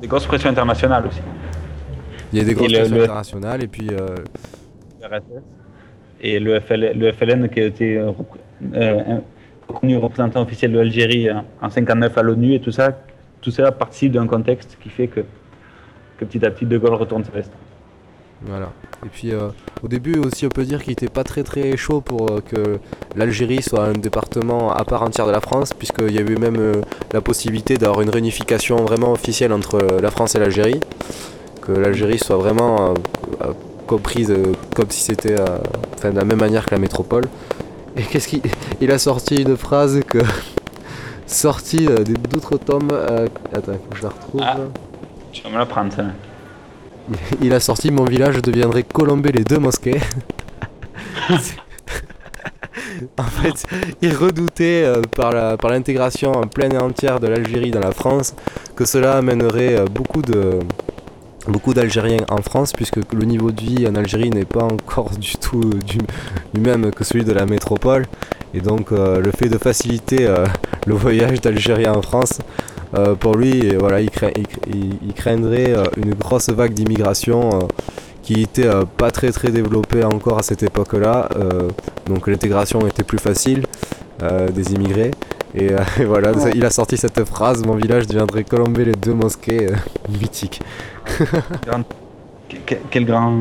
Des grosses pressions internationales aussi. Il y a des grosses pressions le- internationales et puis euh, RSS et le, FL, le FLN qui a été reconnu représentant officiel de l'Algérie en, en 59 à l'ONU et tout ça, tout ça participe d'un contexte qui fait que, que petit à petit De Gaulle retourne sa veste. Voilà. Et puis euh, au début aussi on peut dire qu'il était pas très très chaud pour euh, que l'Algérie soit un département à part entière de la France, puisqu'il y avait même euh, la possibilité d'avoir une réunification vraiment officielle entre la France et l'Algérie. Que l'Algérie soit vraiment comprise comme si c'était de la même manière que la métropole. Et qu'est-ce qu'il il a sorti une phrase que sortie d'autres tomes. attends, je la retrouve. Ah. Tu vas me la prendre, ça. Il a sorti Mon village deviendrait Colombey les deux mosquées. En fait, il redoutait euh, par la- par l'intégration en pleine et entière de l'Algérie dans la France que cela amènerait euh, beaucoup de beaucoup d'Algériens en France puisque le niveau de vie en Algérie n'est pas encore du tout du, du même que celui de la métropole et donc euh, le fait de faciliter euh, le voyage d'Algériens en France euh, pour lui, euh, voilà, il, craint- il cra- il- il craindrait euh, une grosse vague d'immigration euh, qui était euh, pas très très développée encore à cette époque-là. euh, donc l'intégration était plus facile euh, des immigrés. Et, euh, et voilà, il a sorti cette phrase Mon village deviendrait Colombey les deux mosquées euh, mythique. Grand- que- Quel grand,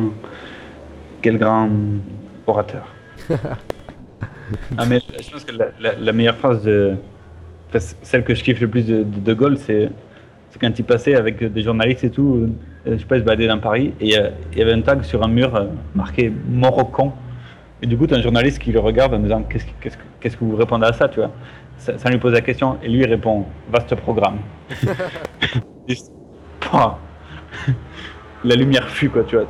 quel grand orateur. Ah, mais je pense que la, la- la meilleure phrase de. Celle que je kiffe le plus de De, Gaulle, c'est quand il passait avec des journalistes et tout, euh, je sais pas, il se baladait dans Paris, et euh, il y avait un tag sur un mur euh, marqué Moroccan. Et du coup, tu as un journaliste qui le regarde en disant Qu'est-ce que- vous répondez à ça, tu vois? Ça, ça lui pose la question, et lui il répond Vaste programme. La lumière fut, quoi, tu vois.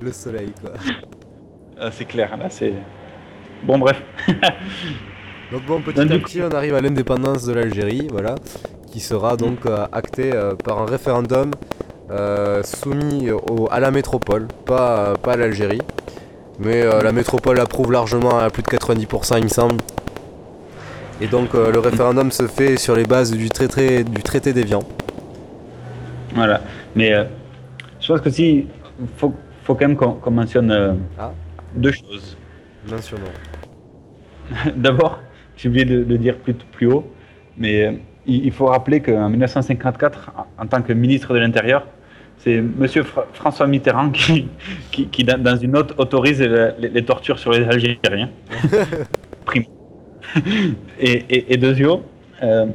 Le soleil, quoi. Ah, c'est clair, là, c'est. Bon, bref. Donc bon, petit à petit, on arrive à l'indépendance de l'Algérie, voilà, qui sera donc euh, actée euh, par un référendum euh, soumis au- à la métropole, pas, pas à l'Algérie. Mais la métropole approuve largement à plus de 90%, il me semble. Et donc le référendum se fait sur les bases du traité, du traité d'Évian. Voilà. Mais je pense que si, faut, faut quand même qu'on mentionne Ah. deux choses. Mentionnons. D'abord, j'ai oublié de le dire plus, plus haut, mais euh, il, il faut rappeler qu'en 1954, en, tant que ministre de l'Intérieur, c'est M. François Mitterrand qui, qui, qui, dans, une note, autorise le- les, les tortures sur les Algériens. Primo. et, et, et deuxièmement, euh,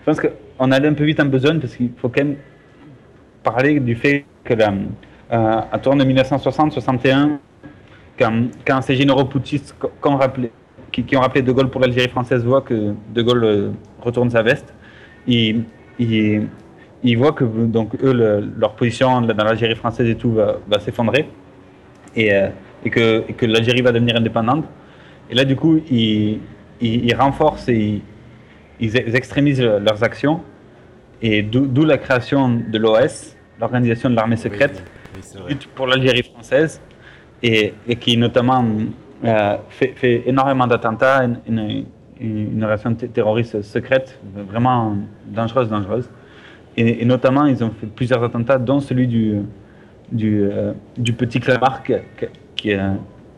je pense qu'on allait un peu vite en besogne parce qu'il faut quand même parler du fait que la, euh, à tourne de 1960-61, quand, quand ces généraux putschistes qu- qu'ont rappelé- qui, qui ont rappelé De Gaulle pour l'Algérie française voient que De Gaulle euh, retourne sa veste, ils, ils, ils voient que donc, eux, le- leur position dans l'Algérie française et tout va, va s'effondrer et, euh, et que, et que l'Algérie va devenir indépendante. Et là, du coup, ils, ils, ils renforcent et ils, ils ex- extrémisent leurs actions. Et d'où la création de l'OS, l'organisation de l'armée secrète, pour l'Algérie française, et, et qui notamment euh, fait, fait énormément d'attentats, une, une, une organisation t- terroriste secrète, vraiment dangereuse, dangereuse. Et, et notamment, ils ont fait plusieurs attentats, dont celui du, du, euh, du petit Clamart qui, qui- qui, euh,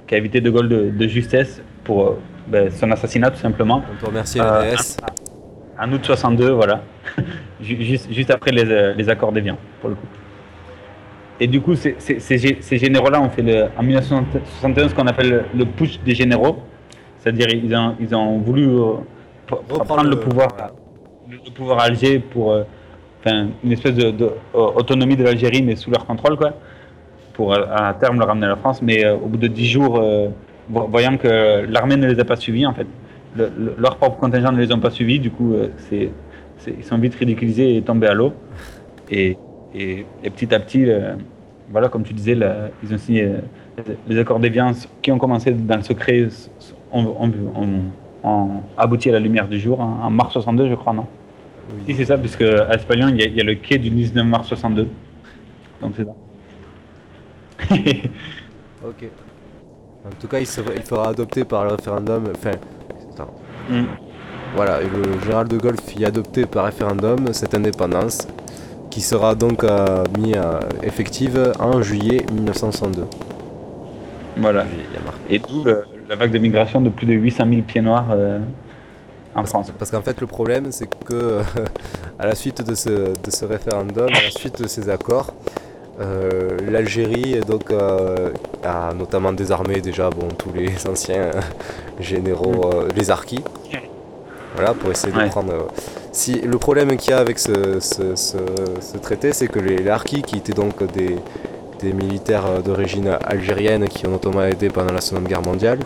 qui a évité De Gaulle de, de justesse pour ben, son assassinat, tout simplement. On peut remercier Euh, la DS. En août 62, voilà. Ju- juste, juste après les, les accords d'Évian, pour le coup. Et du coup, ces, ces- ces gé- ces généraux-là ont fait le, en 1961 ce qu'on appelle le, push des généraux. C'est-à-dire ils ont, ils ont voulu euh, prendre le pouvoir, le, le pouvoir à Alger pour euh, une espèce de, de, euh, de l'Algérie, mais sous leur contrôle, quoi, pour à terme le ramener à la France. Mais euh, au bout de dix jours, vo- voyant que l'armée ne les a pas suivis, en fait, le- le- leur propre contingent ne les ont pas suivis, du coup, c'est- ils sont vite ridiculisés et tombés à l'eau. Et, et, et petit à petit, euh, voilà, comme tu disais, là, ils ont signé euh, les accords d'Évian qui ont commencé dans le secret, ont, abouti à la lumière du jour, hein, en mars 62, je crois, non Si, c'est ça, puisque à Espalion, il y, a- il y a le quai du 19 mars 62. Donc c'est ça. Ok. En tout cas, il, sera- il fera adopter par le référendum. Enfin. Mm. Voilà, le général de Gaulle fit adopter par référendum cette indépendance qui sera donc euh, mis euh, effective en juillet 1962. Voilà. Et d'où la vague de migration de plus de 800 000 pieds noirs euh, en France. Parce qu'en fait, le problème, c'est que à la suite de ce, de ce référendum, à la suite de ces accords, euh, l'Algérie donc euh, a notamment désarmé déjà bon tous les anciens euh, généraux, euh, les harkis. Voilà, pour essayer de Ouais. prendre. euh, si le problème qu'il y a avec ce, ce- ce- ce traité, c'est que les, les harkis, qui étaient donc des, des militaires euh, d'origine algérienne qui ont notamment aidé pendant la Seconde Guerre mondiale,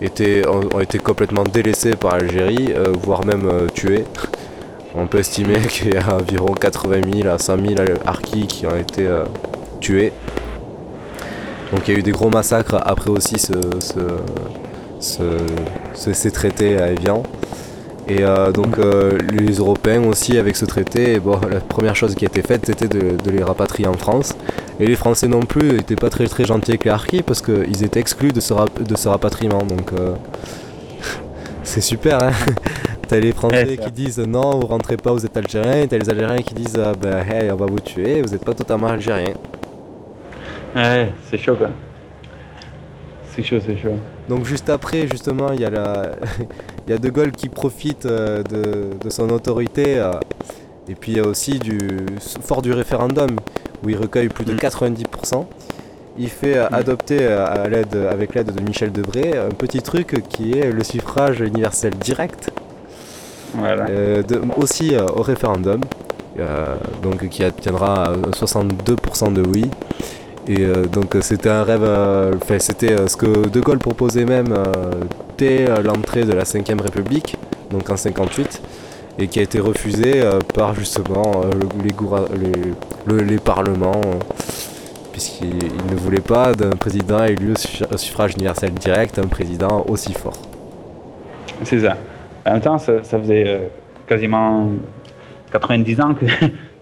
étaient, ont, ont été complètement délaissés par l'Algérie, euh, voire même euh, tués. On peut estimer qu'il y a environ 80 000 à 100 000 harkis qui ont été euh, tués. Donc il y a eu des gros massacres après aussi ce, ce- ce- ce- ces traités à Evian. Et euh, donc euh, les Européens aussi avec ce traité, bon, la première chose qui a été faite c'était de, de les rapatrier en France. Et les Français non plus n'étaient pas très très gentils avec les harkis parce qu'ils étaient exclus de ce, rap- de ce rapatriement. Donc euh, c'est super hein T'as les Français Ouais, ça. qui disent non vous rentrez pas vous êtes algériens et t'as les Algériens qui disent ah, ben hey on va vous tuer vous êtes pas totalement algérien. Ouais, c'est chaud quoi. C'est chaud, c'est chaud. Donc juste après, justement, il y a la, il y a De Gaulle qui profite euh, de, de son autorité, euh, et puis il y a aussi du fort du référendum où il recueille plus de 90%. Il fait euh, adopter à l'aide, avec l'aide de Michel Debré un petit truc qui est le suffrage universel direct. Voilà. Euh, de- aussi euh, au référendum, euh, donc qui obtiendra euh, 62% de oui. Et donc c'était un rêve, c'était ce que De Gaulle proposait même euh, l'entrée de la 5ème République, donc en 58, et qui a été refusé euh, par justement euh, le- les, parlements, puisqu'ils ils ne voulaient pas d'un président élu au suffra- au suffrage universel direct, un président aussi fort. C'est ça. En même temps, ça, ça faisait quasiment 90 ans que,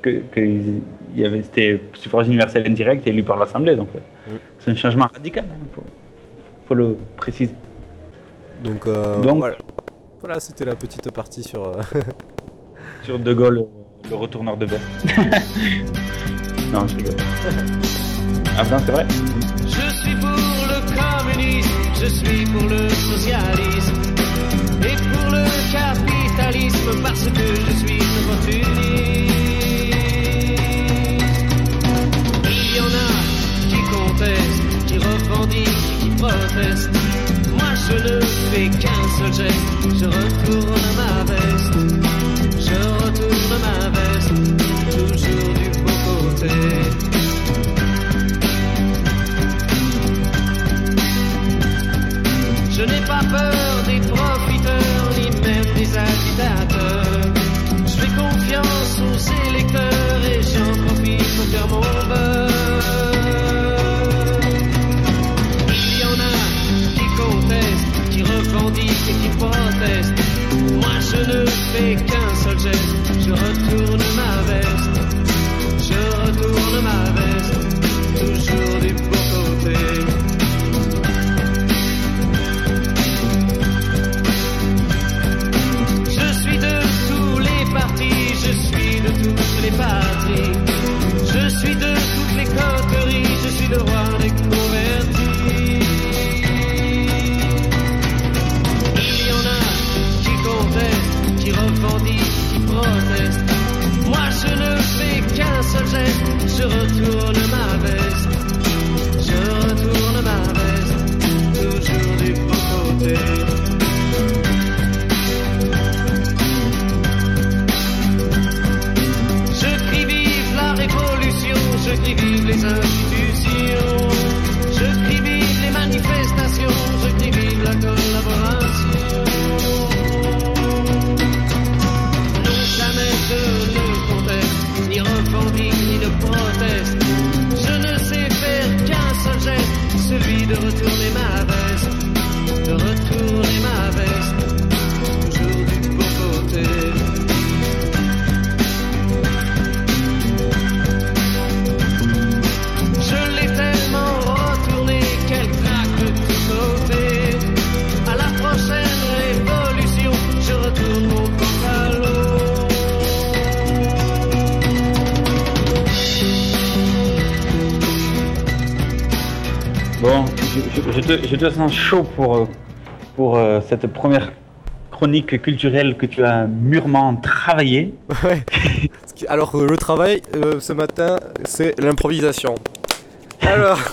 que, que il y avait, c'était suffrage universel indirect élu par l'Assemblée. Donc, c'est un changement radical. hein, pour- faut le préciser. Donc, euh, Donc- voilà, Voilà, c'était la petite partie sur. euh, Sur De Gaulle, euh, le retourneur de veste. non, je rigole. Ah non, c'est vrai Je suis pour le communisme, je suis pour le socialisme et pour le capitalisme parce que je suis opportuniste. Il y en a qui contestent, qui revendiquent, Moi je ne fais qu'un seul geste, je retourne ma veste, je retourne ma veste, toujours du beau côté. Je n'ai pas peur des profiteurs, ni même des agitateurs. Moi je ne fais qu'un seul geste, sens chaud pour, euh, pour euh, cette première chronique culturelle que tu as mûrement travaillée. Ouais. Alors, euh, le travail euh, ce matin, c'est l'improvisation. Alors.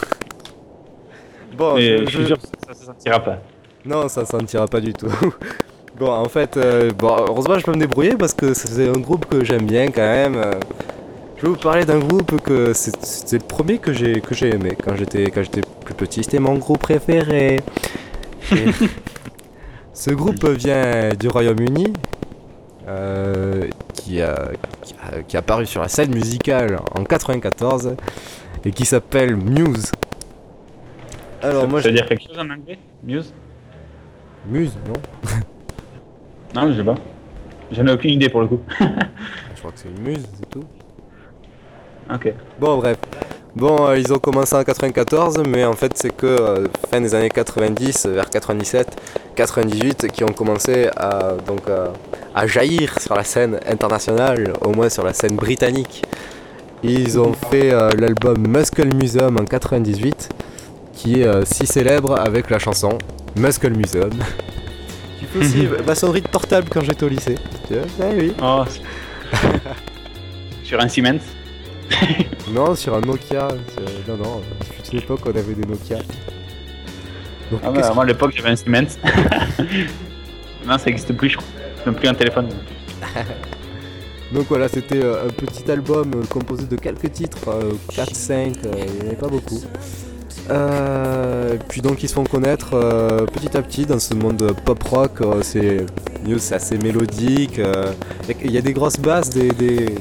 Bon, je- je suis sûr que ça ne se sentira pas. Non, ça sentira pas du tout. bon, en fait, euh, bon, heureusement, je peux me débrouiller parce que c'est un groupe que j'aime bien quand même. Je vais vous parler d'un groupe que c'est le premier que j'ai j'ai aimé quand j'étais plus petit. C'était mon groupe préféré. Et ce groupe vient du Royaume-Uni, euh, qui, a, qui, a, qui a apparu sur la scène musicale en 94 et qui s'appelle Muse. Alors ça, moi, ça veut je- dire quelque chose en anglais? Muse? Muse, non Non, je sais pas. J'en ai aucune idée pour le coup. Je crois que c'est une muse, c'est tout. ok. Bon, bref. Bon, euh, ils ont commencé en 94, mais en fait, c'est que euh, fin des années 90, vers 97, 98, qui ont commencé à, donc, euh, à jaillir sur la scène internationale, au moins sur la scène britannique. Ils ont fait euh, l'album Muscle Museum en 98, qui est euh, si célèbre avec la chanson Muscle Museum. qui fait aussi ma sonnerie de portable quand j'étais au lycée. Tu vois? Ah oui. Oh, sur un Siemens Non, sur un Nokia. sur- Non, non, fut une époque où on avait des Nokia. Donc, Ah bah, moi à l'époque j'avais un Siemens. non, ça n'existe plus, je crois. Même plus un téléphone. Donc voilà, c'était euh, un petit album euh, composé de quelques titres, 4-5, il n'y en avait pas beaucoup. Euh, puis donc ils se font connaître euh, petit à petit dans ce monde pop rock, euh, c'est mieux, c'est assez mélodique, euh, il y a des grosses basses, des, des,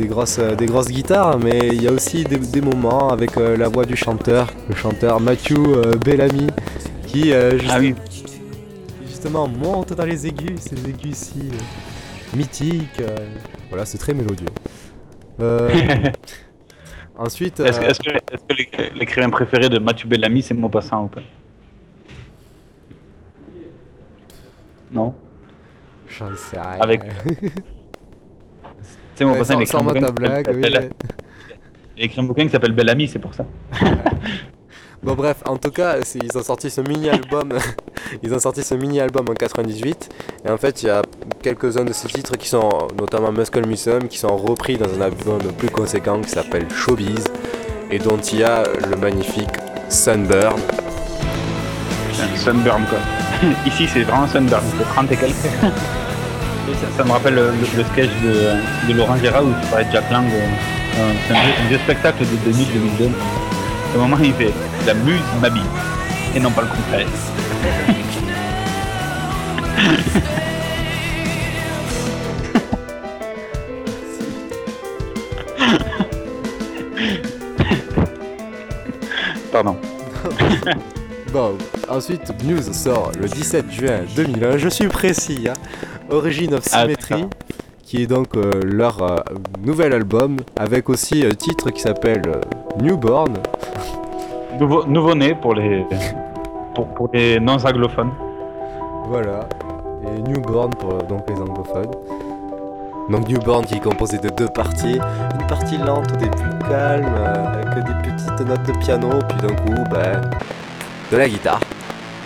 euh, des, grosses, guitares, mais il y a aussi des, moments avec euh, la voix du chanteur, le chanteur Mathieu euh, Bellamy, qui euh, ah justement monte dans les aigus, ces aigus si mythiques. voilà, c'est très mélodieux. ensuite. Est-ce que, l'écrivain préféré de Mathieu Bellamy, c'est Maupassant ou pas? Non? J'en sais rien. Avec... C'est mon Ouais, cousin, sans- sans un bouquin ta blague, oui. Écrit un bouquin qui s'appelle Belle Amie, c'est pour ça. Bon bref, en tout cas, ils ont sorti ce mini-album. ils ont sorti ce mini-album en 98. Et en fait, il y a quelques-uns de ces titres qui sont, notamment Muscle Museum, qui sont repris dans un album plus conséquent qui s'appelle Showbiz. Et dont il y a le magnifique Sunburn. Un Sunburn quoi. Ici c'est vraiment Sunburn, c'est 30 et quelques. Ça, ça me rappelle le, le- le sketch de, de Laurent Gérard où tu parlais de Jack Lang. euh, c'est un, vieux- un vieux spectacle de 2000-2002. Au moment il fait La muse m'habille. Et non pas le contraire. Pardon. Bon, ensuite, News sort le 17 juin 2001, je suis précis, hein. Origin of Ah, Symmetry, qui est donc euh, leur euh, nouvel album, avec aussi un titre qui s'appelle euh, Newborn. Nouveau, nouveau-né pour les, pour, pour les non-anglophones. Voilà, et Newborn pour euh, donc les anglophones. Donc Newborn qui est composé de deux parties, une partie lente au début calme, euh, avec des petites notes de piano, puis d'un coup, ben, de la guitare.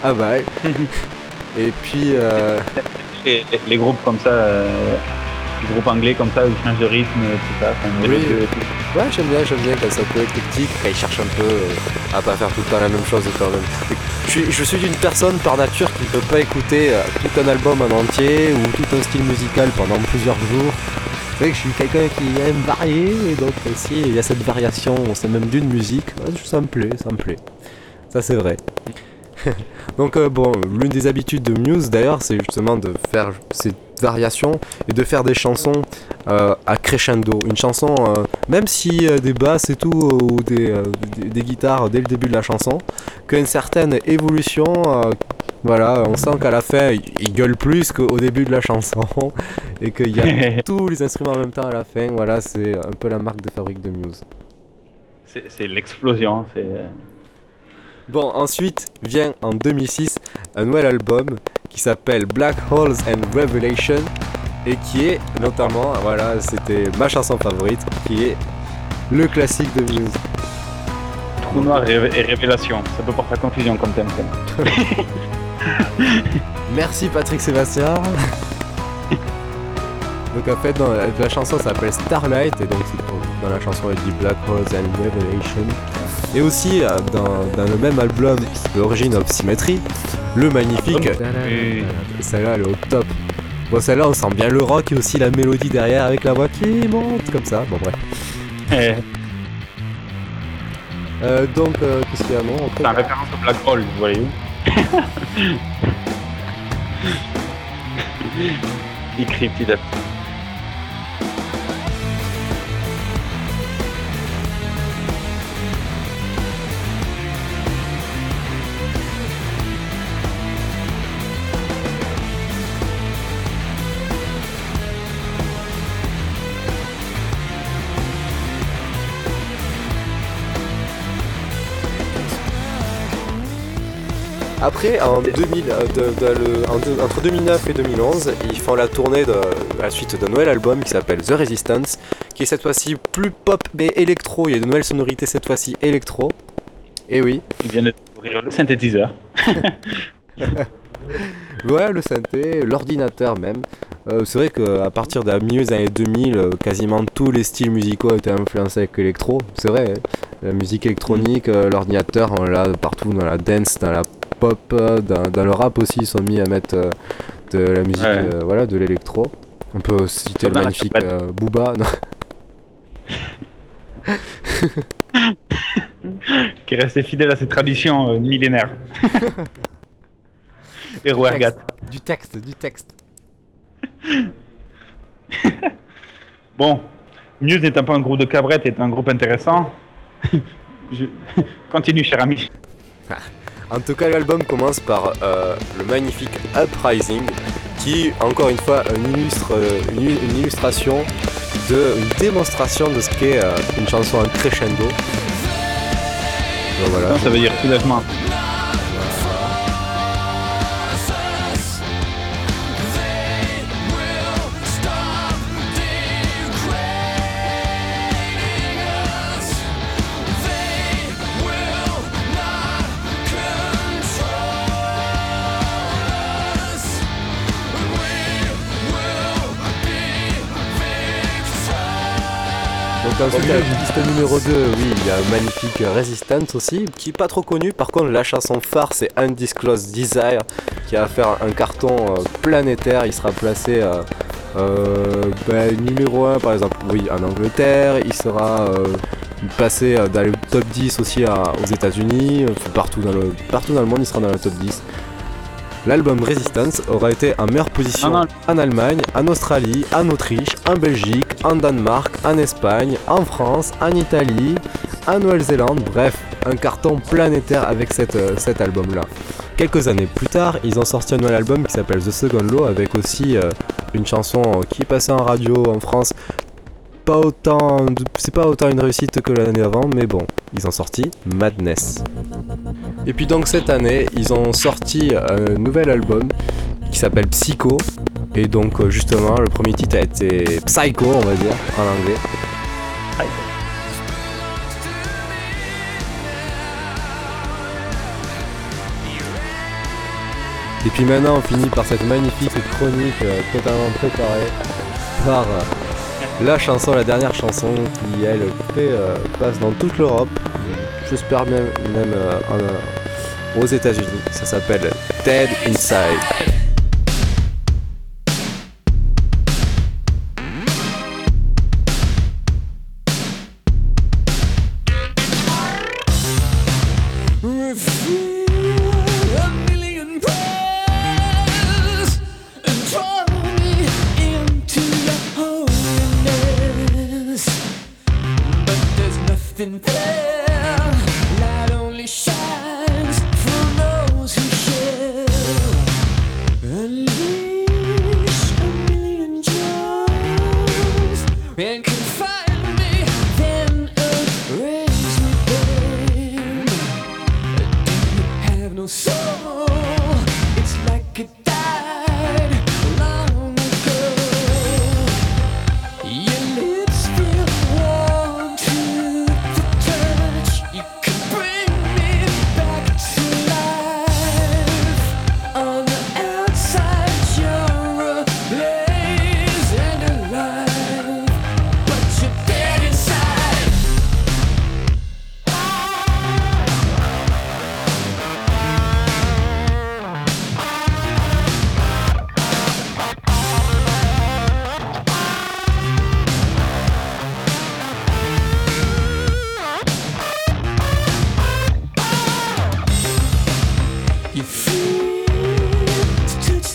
Ah bah. Et puis... euh, Les, groupes comme ça, euh, les groupes anglais comme ça, où ils changent de rythme, tout ça. enfin, Oui, Ouais, j'aime bien, j'aime bien quand c'est un peu éclectique, quand ils cherchent un peu euh, à pas faire tout le temps la même chose quand même. Je suis, je suis une personne par nature qui ne peut pas écouter euh, tout un album en entier ou tout un style musical pendant plusieurs jours. C'est vrai que je suis quelqu'un qui aime varier et donc aussi il y a cette variation, c'est même d'une musique, ouais, ça me plaît, ça me plaît. Ça c'est vrai. donc euh, bon, l'une des habitudes de Muse d'ailleurs c'est justement de faire ces variations et de faire des chansons euh, à crescendo. Une chanson, euh, même si euh, des basses et tout, euh, ou des, euh, des, des guitares dès le début de la chanson, qu'il y a une certaine évolution. euh, voilà, on sent qu'à la fin, il gueule plus qu'au début de la chanson et qu'il y a tous les instruments en même temps à la fin. Voilà, c'est un peu la marque de fabrique de Muse. C'est c'est l'explosion. c'est... Bon, ensuite vient en 2006 un nouvel album qui s'appelle Black Holes and Revelation et qui est notamment, voilà, c'était ma chanson favorite, qui est le classique de Muse. Trou noir et, et révélation. Ça peut porter à confusion comme thème. quand même. Merci Patrick Sébastien. donc en fait, dans la, la chanson s'appelle Starlight et donc dans la chanson elle dit Black Holes and Revelation. Et aussi euh, dans, dans le même album d'Origin of Symmetry, le magnifique. Celle-là elle est au top. Bon celle-là on sent bien le rock et aussi la mélodie derrière avec la voix qui monte comme ça. Bon bref. Eh, Euh, donc euh, qu'est-ce qu'il y a non en référence au Black Hole, vous voyez Écrit petit à petit. Après, en 2000, euh, de- de- le- en deux- entre 2009 et 2011, ils font la tournée de à la suite d'un nouvel album qui s'appelle The Resistance, qui est cette fois-ci plus pop mais électro. Il y a de nouvelles sonorités cette fois-ci électro. Et oui. Il vient de découvrir le synthétiseur. Ouais, le synthé, l'ordinateur même. Euh, c'est vrai qu'à partir de la milieu des années 2000, euh, quasiment tous les styles musicaux étaient influencés avec l'électro. C'est vrai, hein. la musique électronique, euh, l'ordinateur, on l'a partout dans la dance, dans la pop, euh, dans, dans le rap aussi, ils sont mis à mettre euh, de la musique, Ouais. euh, voilà, de l'électro. On peut citer le magnifique euh, Booba. non. Qui est resté fidèle à ses traditions euh, millénaires. Et Rouergat. Du texte, du texte. Bon, Muse n'étant pas un groupe de cabrettes, est un groupe intéressant. Je... Continue, cher ami. En tout cas, l'album commence par euh, le magnifique Uprising, qui, encore une fois, illustre, euh, une, une illustration de une démonstration de ce qu'est euh, une chanson en crescendo. Voilà. Ça veut dire soulèvement. Piste numéro 2, oui, il y a un magnifique Resistance aussi, qui est pas trop connu. Par contre, la chanson phare, c'est Undisclosed Desire, qui va faire un carton euh, planétaire. Il sera placé euh, euh, ben, numéro 1, par exemple, oui, en Angleterre. Il sera passé euh, dans le top 10 aussi à- aux États-Unis. Partout, dans le, partout dans le monde, il sera dans le top 10. L'album Resistance aura été en meilleure position En Al- en Allemagne, en Australie, en Autriche, en Belgique, en Danemark, en Espagne, en France, en Italie, en Nouvelle-Zélande, bref, un carton planétaire avec cette, euh, cet album-là. Quelques années plus tard, ils ont sorti un nouvel album qui s'appelle The Second Law avec aussi euh, une chanson qui est passée en radio en France. C'est pas autant une réussite que l'année avant, mais bon, ils ont sorti Madness. Et puis donc cette année, ils ont sorti un nouvel album qui s'appelle Psycho. Et donc euh, justement, le premier titre a été Psycho, on va dire, en anglais. Et puis maintenant, on finit par cette magnifique chronique euh, totalement préparée par euh, la chanson, la dernière chanson qui, elle, fait, euh, passe dans toute l'Europe. J'espère même, euh, euh, aux États-Unis. Ça s'appelle Dead Inside.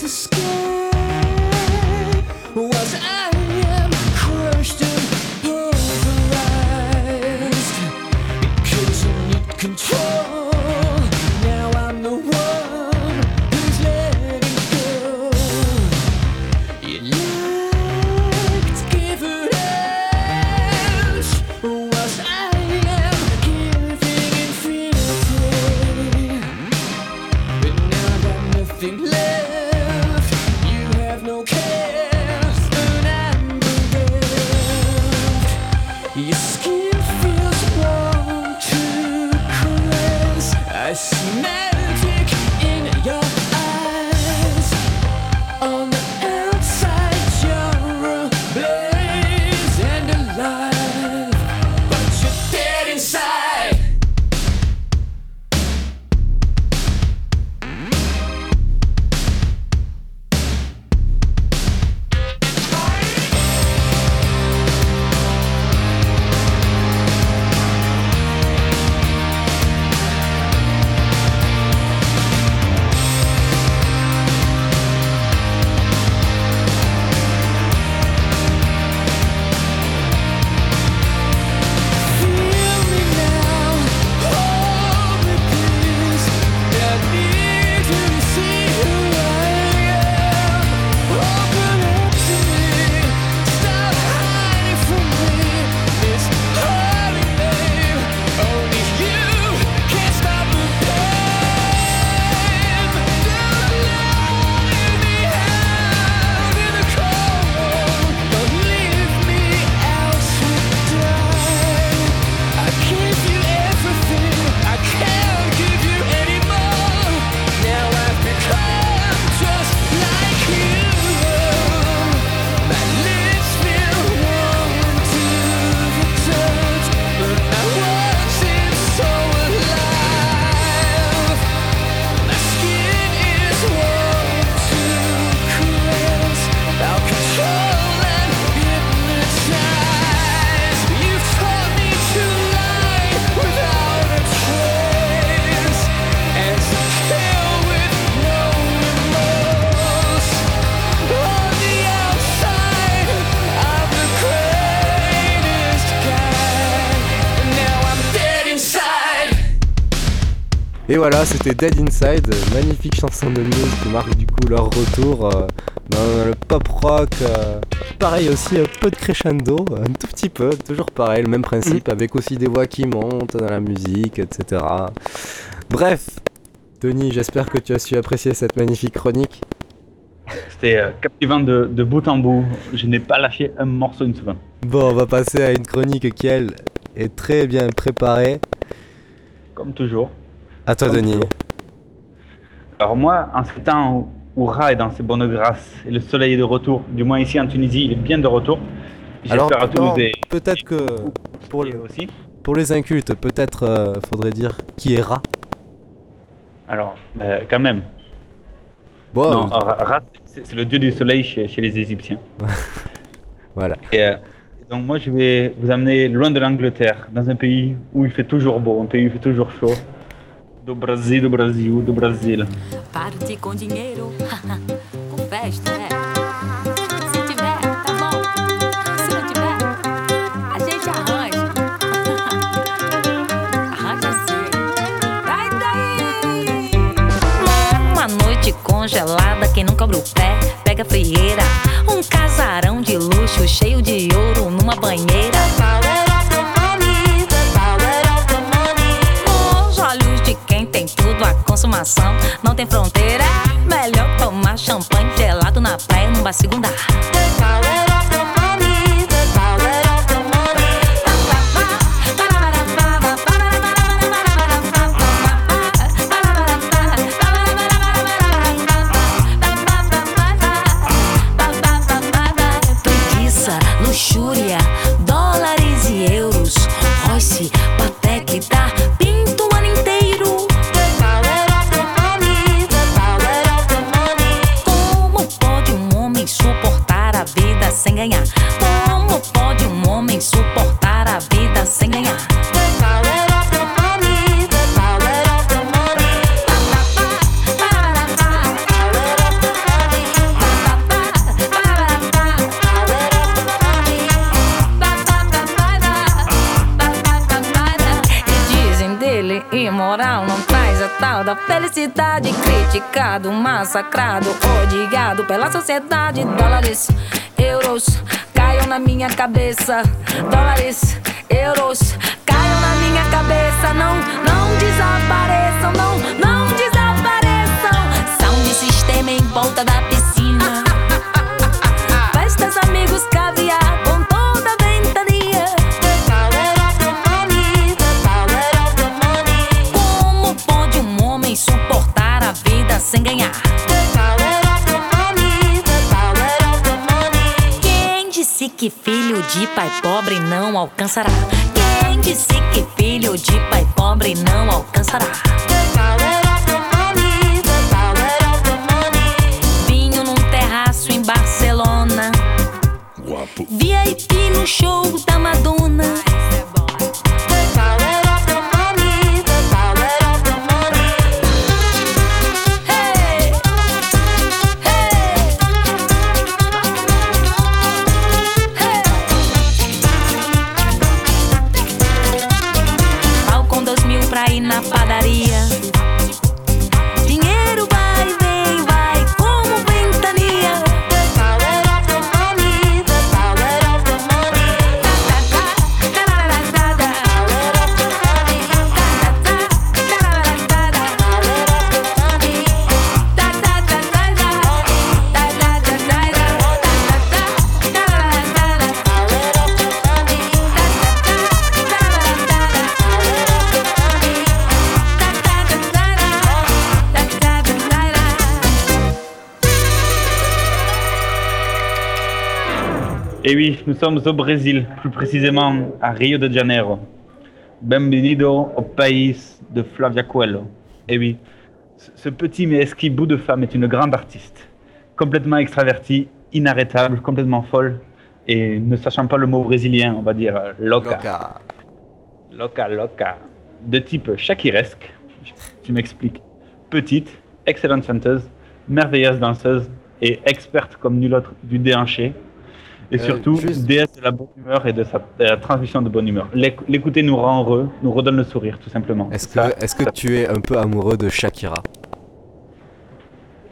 Sky Et voilà, c'était Dead Inside, magnifique chanson de Muse qui marque du coup leur retour euh, dans le pop rock. euh, pareil aussi, un peu de crescendo, un tout petit peu, toujours pareil, le même principe, avec aussi des voix qui montent dans la musique, etc. Bref, Denis, j'espère que tu as su apprécier cette magnifique chronique. C'était euh, captivant de, de bout en bout. Je n'ai pas lâché un morceau une seconde. Bon, on va passer à une chronique qui, elle, est très bien préparée. Comme toujours. À toi, Denis. Alors moi, en ces temps où, Ra est dans ses bonnes grâces et le soleil est de retour, du moins ici en Tunisie, il est bien de retour. Alors, à et peut-être que pour, le- aussi. pour les incultes, peut-être euh, faudrait dire qui est Ra. Alors, euh, quand même. Bon, non, Ra, Ra, c'est c'est le dieu du soleil chez, chez les Égyptiens. voilà. Et, euh, donc moi, je vais vous amener loin de l'Angleterre, dans un pays où il fait toujours beau, un pays où il fait toujours chaud. Do Brasil, do Brasil, do Brasil. Parte com dinheiro, com festa, é. Se tiver, tá bom. Se não tiver, a gente arranja. Arranja sim. Vai daí! Uma noite congelada, quem nunca abre o pé, pega a frieira. Um casarão de luxo, cheio de ouro numa banheira. Consumação não tem fronteira. Melhor tomar champanhe gelado na praia numa segunda. Luxúria, ganhar? Como pode um homem suportar a vida sem ganhar? Imoral não traz a tal da felicidade criticado, massacrado, odiado pela sociedade dólares, euros caiam na minha cabeça. Dólares, euros caiam na minha cabeça. Não, não desapareçam não, não desapareçam. Sound sistema em volta da piscina. Festas, amigos, caviar que filho de pai pobre não alcançará? Quem disse que filho de pai pobre não alcançará? Vinho num terraço em Barcelona. VIP no show da Madonna. Et oui, nous sommes au Brésil, plus précisément à Rio de Janeiro. Bienvenido au pays de Flavia Coelho. Et oui, ce- petit mais esquive bout de femme est une grande artiste, complètement extravertie, inarrêtable, complètement folle, et ne sachant pas le mot brésilien, on va dire euh, loca. Loca. Loca, loca. De type shakiresque, tu m'expliques. Petite, excellente chanteuse, merveilleuse danseuse et experte comme nulle autre du déhanché. Et Euh, surtout, juste- déesse de la bonne humeur et de, sa, de la transmission de bonne humeur. L'éc- L'écouter nous rend heureux, nous redonne le sourire, tout simplement. Est-ce que, est que tu es un peu amoureux de Shakira?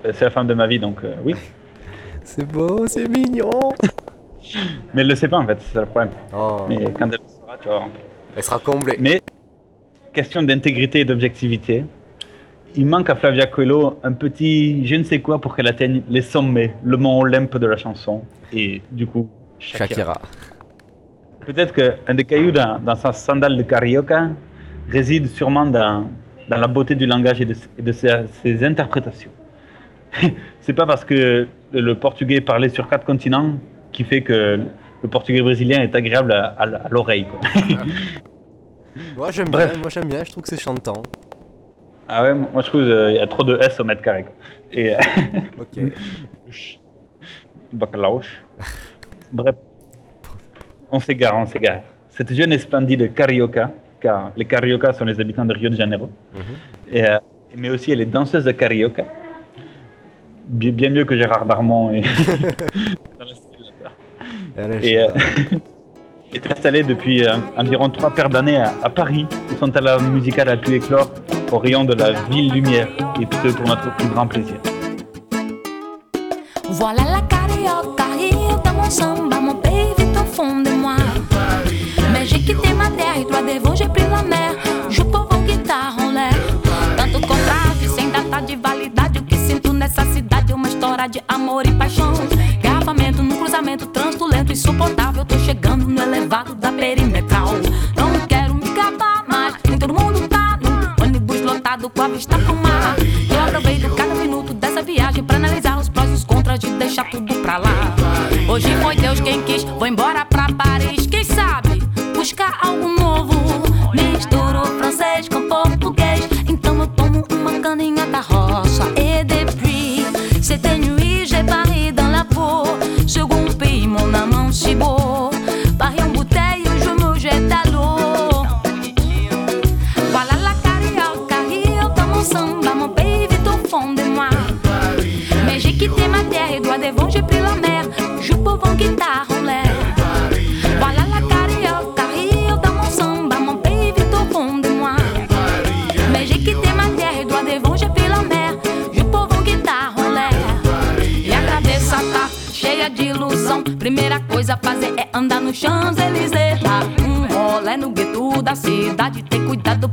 Euh, C'est la femme de ma vie, donc euh, oui. C'est beau, c'est mignon Mais elle le sait pas, en fait, c'est ça le problème. Oh. Mais quand elle le saura, tu voir. Elle sera comblée. Mais, question d'intégrité et d'objectivité, il manque à Flavia Coelho un petit je ne sais quoi pour qu'elle atteigne les sommets, le mont Olympe de la chanson. Et du coup, Shakira. Shakira. Peut-être qu'un des cailloux dans, dans sa sandale de carioca réside sûrement dans, dans la beauté du langage et de, et de ses, ses interprétations. C'est pas parce que le portugais est parlé sur quatre continents qui fait que le portugais brésilien est agréable à, à- à l'oreille. Moi j'aime bien, moi j'aime bien, je trouve que c'est chantant. Ah ouais, moi je trouve qu'il y a trop de S au mètre carré. quoi. Et euh, Ok. Bacalaos. Bref, on s'égare, on s'égare. Cette jeune et splendide carioca, car les carioca sont les habitants de Rio de Janeiro, et, euh, mais aussi elle est danseuse de carioca, bien, bien mieux que Gérard Darmon. Et, dans le style, est et euh, est installée depuis euh, environ trois paires d'années à, à Paris, où son talent musical a pu éclore au rayon de la ville lumière, et ce pour notre plus grand plaisir. Voilà la carioca, Rio dans mon samba, mon pays vite au fond de moi. Mais j'ai quitté ma terre e toi devant j'ai pris la mer. Je povo guitarra en l'air. Tanto contraste, sem data de validade. O que sinto nessa cidade uma história de amor e paixão. No cruzamento, trânsito lento, insuportável. Tô chegando no elevado da perimetral. Não quero me gabar, mas nem todo mundo tá no ônibus lotado com a vista pro mar. Eu aproveito cada minuto dessa viagem pra analisar os prós e os contras de deixar tudo pra lá. Hoje foi Deus quem quis, vou embora pra Paris. Quem sabe buscar algo novo?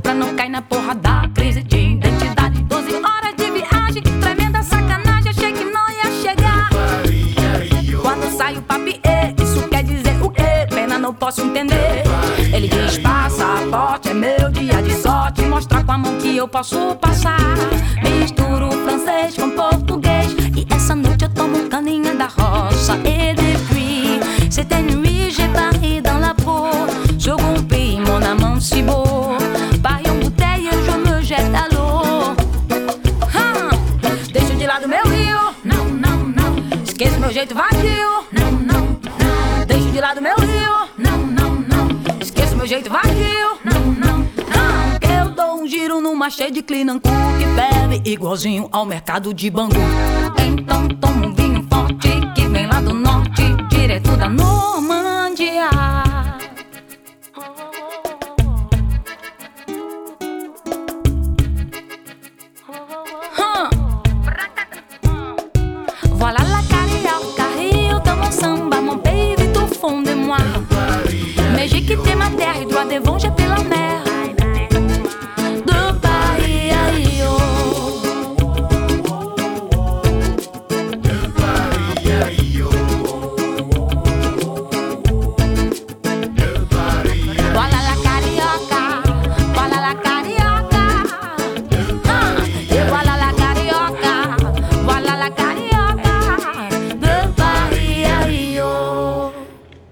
tu igualzinho ao mercado de Bangu. Então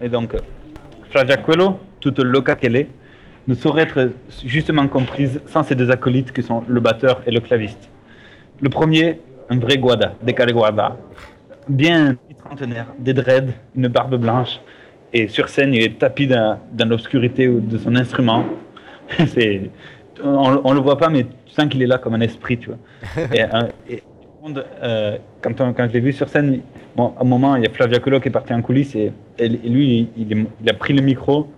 Et donc, euh, Coelho, toute loca qu'elle est, ne saurait être justement comprise sans ces deux acolytes que sont le batteur et le claviste. Le premier, un vrai guada, décalé guada, bien trentenaire, des dreads, une barbe blanche, et sur scène, il est tapis dans, dans l'obscurité de son instrument. C'est, on, on le voit pas, mais tu sens qu'il est là comme un esprit, tu vois. Et, et euh, quand, on- quand je l'ai vu sur scène, bon, à un moment, il y a Flavia Colo qui est parti en coulisses et, et lui, il, a pris le micro,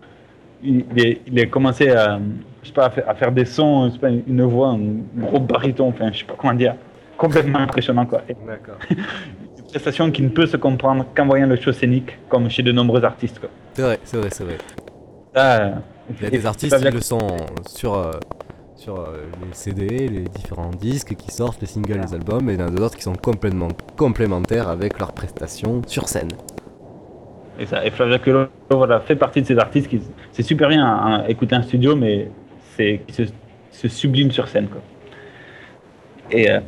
il, il est- il a commencé à, je sais pas, à, faire, à faire des sons, je sais pas, une voix, un gros baryton, enfin, je sais pas comment dire, complètement impressionnant quoi. D'accord. Une prestation qui ne peut se comprendre qu'en voyant le show scénique, comme chez de nombreux artistes. Quoi. C'est vrai, c'est vrai, c'est vrai. Ça, Il y a des artistes qui le sont sur, euh, sur euh, les CD, les différents disques qui sortent, les singles, les albums, et il y en a d'autres qui sont complètement complémentaires avec leurs prestations sur scène. Et, ça, et Flavia Colo voilà, fait partie de ces artistes qui c'est super bien à, à écouter en studio, mais c'est qui se, se sublime sur scène. Quoi. Et, euh,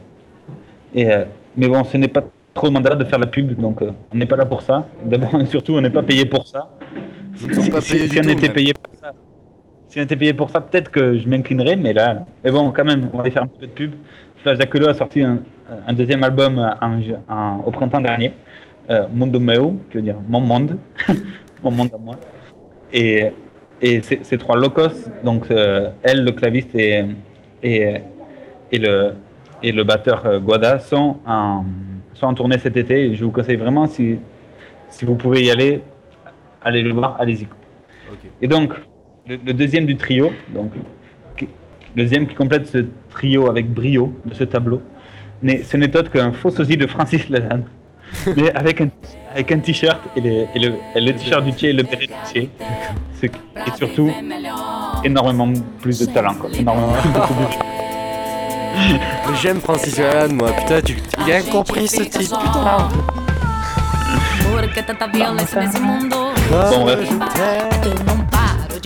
et, euh, mais bon, ce n'est pas trop mandat de faire la pub, donc euh, on n'est pas là pour ça. D'abord et surtout, on n'est pas payé pour ça. Sommes pas Si- payés si du on tout, était même. payé pour ça, si on était payé pour ça, peut-être que je m'inclinerais, mais là, mais bon, quand même, on va aller faire un petit peu de pub. Flash D'Acolo a sorti un, un deuxième album en- en- au printemps dernier, euh, Mondo Meu, qui veut dire mon monde, mon monde à moi. Et, et ces trois locos, donc euh, elle, le claviste et, et, et le, et le batteur euh, Guada, sont en, sont en tournée cet été. Je vous conseille vraiment, si, si vous pouvez y aller, allez le voir, allez-y. Et donc, le, le deuxième du trio, donc, le deuxième qui complète ce trio avec brio de ce tableau, n'est- ce n'est autre qu'un faux sosie de Francis Lalanne, mais avec un, avec un t-shirt et, les- et le, et le t-shirt du Tché et le béret du Tché. Ce qui- Et surtout, énormément plus de talent. Quoi. Énormément, beaucoup plus. Mais J'aime Francis Lalanne, moi, putain, tu, tu as compris ce type, putain. Por que tanta violência nesse mundo?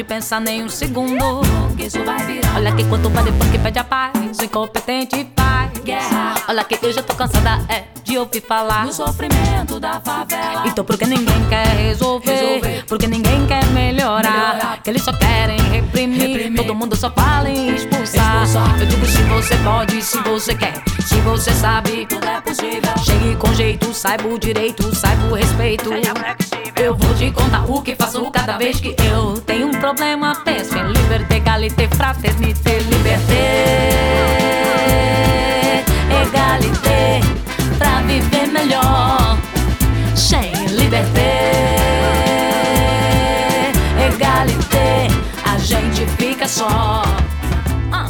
De pensar nem um segundo. Que isso vai virar. Olha que quanto vale porque pede a paz. O incompetente faz guerra. Olha que eu já tô cansada é, de ouvir falar do sofrimento da favela. Então por que ninguém quer resolver? Porque ninguém quer melhorar. Que eles só querem reprimir. Todo mundo só fala em expulsar. Eu digo se você pode, se você quer. Se você sabe, tudo é possível. Chegue com jeito, saiba o direito, saiba o respeito. Eu vou te contar o que faço cada vez que eu tenho um problema. Penso em liberté, égalité, fraternité, liberté, égalité, pra viver melhor. Sem liberté, égalité, a gente fica só. Ah.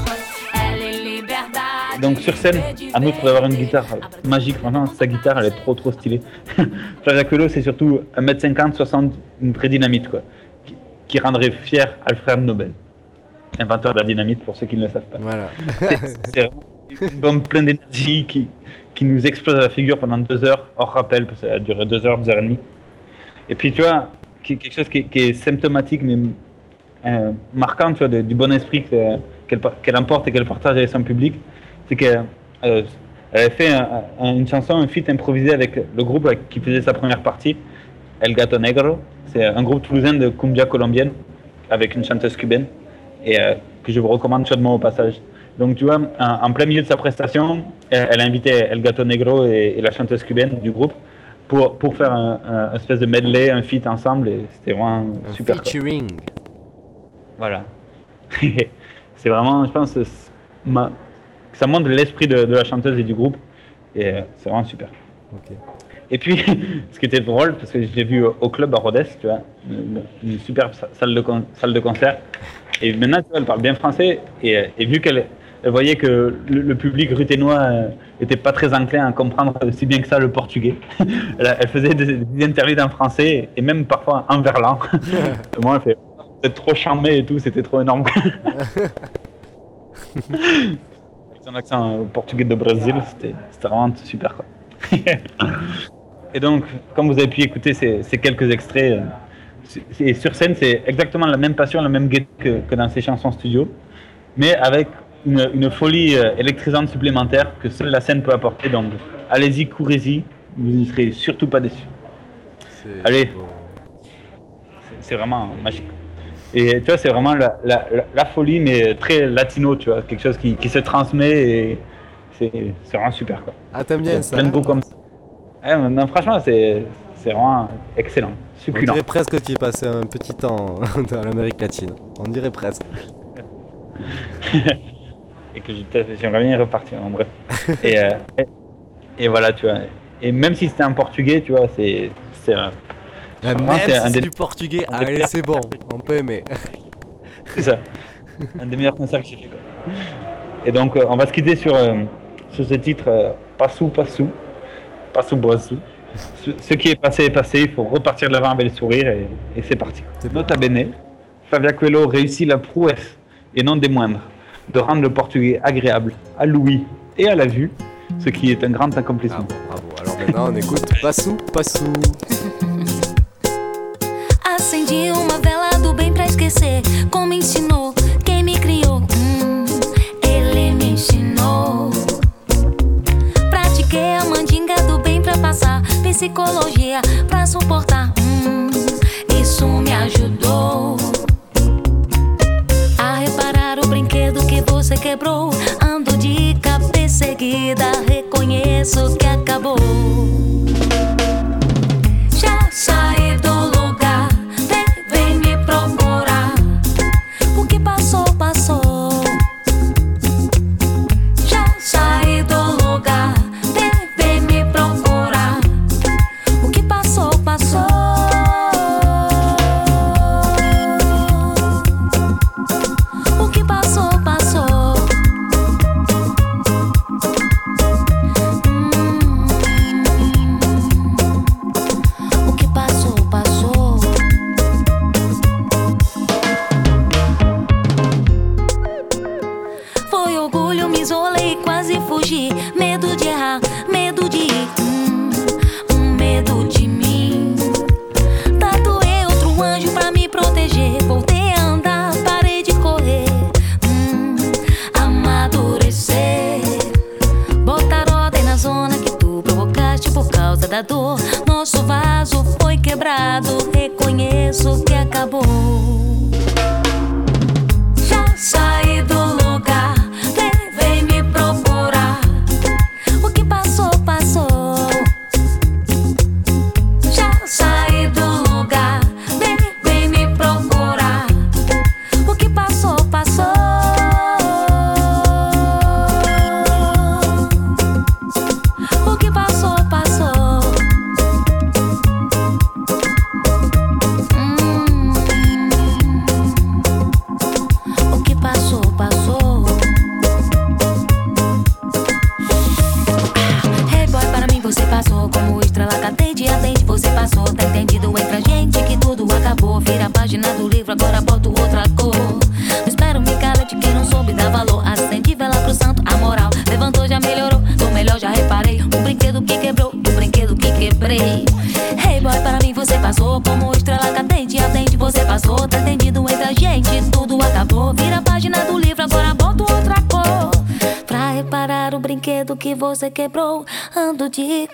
Donc sur scène, à nous d'avoir une guitare magique, vraiment sa guitare elle est trop trop stylée. Flavia Colo c'est surtout 1m50, 60, une vraie dynamite quoi, qui, rendrait fier Alfred Nobel, inventeur de la dynamite pour ceux qui ne le savent pas. Voilà. C'est- C'est vraiment une bombe pleine d'énergie qui, qui nous explose à la figure pendant deux heures, hors rappel, parce que ça a duré deux heures, deux heures et demie. Et puis tu vois, quelque chose qui, est- symptomatique mais euh, marquant tu vois, du bon esprit que- qu'elle qu'elle emporte et qu'elle partage avec son public, c'est qu'elle euh, avait fait un- un- une chanson, un feat improvisé avec le groupe qui faisait sa première partie, El Gato Negro. C'est un groupe toulousain de cumbia colombienne avec une chanteuse cubaine et euh, que je vous recommande chaudement au passage. Donc tu vois, en, plein milieu de sa prestation, elle, elle a invité El Gato Negro et, et la chanteuse cubaine du groupe pour, pour faire un, un espèce de medley, un feat ensemble et c'était vraiment Un super. featuring. Voilà. c'est vraiment, je pense, ma- ça montre l'esprit de, de la chanteuse et du groupe. Et euh, c'est vraiment super. Et puis, ce qui était drôle, parce que j'ai vu au, club à Rhodes, tu vois, une, une superbe sa- salle de, salle de concert. Et maintenant, tu vois, elle parle bien français. Et, euh, et vu qu'elle elle voyait que le, le public ruténois euh, était pas très enclin à comprendre si bien que ça le portugais, elle, elle faisait des, des interludes en français et même parfois en verlan. Moi, elle fait C'était trop charmé et tout, c'était trop énorme. Avec son accent euh, portugais de Brésil, c'était vraiment super. Quoi. et donc, comme vous avez pu écouter ces, ces quelques extraits, euh, et sur scène, c'est exactement la même passion, la même gaieté que, que dans ses chansons studio, mais avec une, une folie euh, électrisante supplémentaire que seule la scène peut apporter. Donc, allez-y, courez-y, vous n'y serez surtout pas déçus. Allez. C'est- vraiment magique. Et tu vois, c'est vraiment la, la- la- la folie, mais très latino, tu vois, quelque chose qui, qui se transmet et c'est c'est vraiment super. Quoi. Ah, t'aimes bien ça Plein de goûts comme ça. Ouais, mais non, franchement, c'est c'est vraiment excellent, On succulent. dirait presque que tu passé un petit temps dans l'Amérique latine. On dirait presque. et que j'aimerais bien y repartir en bref. et, euh, et- Et voilà, tu vois. Et même si c'était en portugais, tu vois, c'est. c'est un- même si un des- du portugais, un allez, c'est bon, on peut aimer. C'est ça. un des meilleurs concerts que j'ai fait. quoi. Et donc, euh, on va se quitter sur, euh, sur ce titre euh, Passou, Passou. Passou, Boissou. Ce, ce qui est passé est passé, il faut repartir de l'avant avec le sourire et, et c'est parti. Nota bene, Flavia Coelho réussit la prouesse, et non des moindres, de rendre le portugais agréable à l'ouïe et à la vue, ce qui est un grand accomplissement. bravo. Alors maintenant, on écoute Passou, Passou. Acendi uma vela do bem pra esquecer. Como ensinou quem me criou? Hum, ele me ensinou. Pratiquei a mandinga do bem pra passar. Psicologia pra suportar. Hum, isso me ajudou. Quebrou. Ando de cabeça erguida. Reconheço que acabou. Já saí do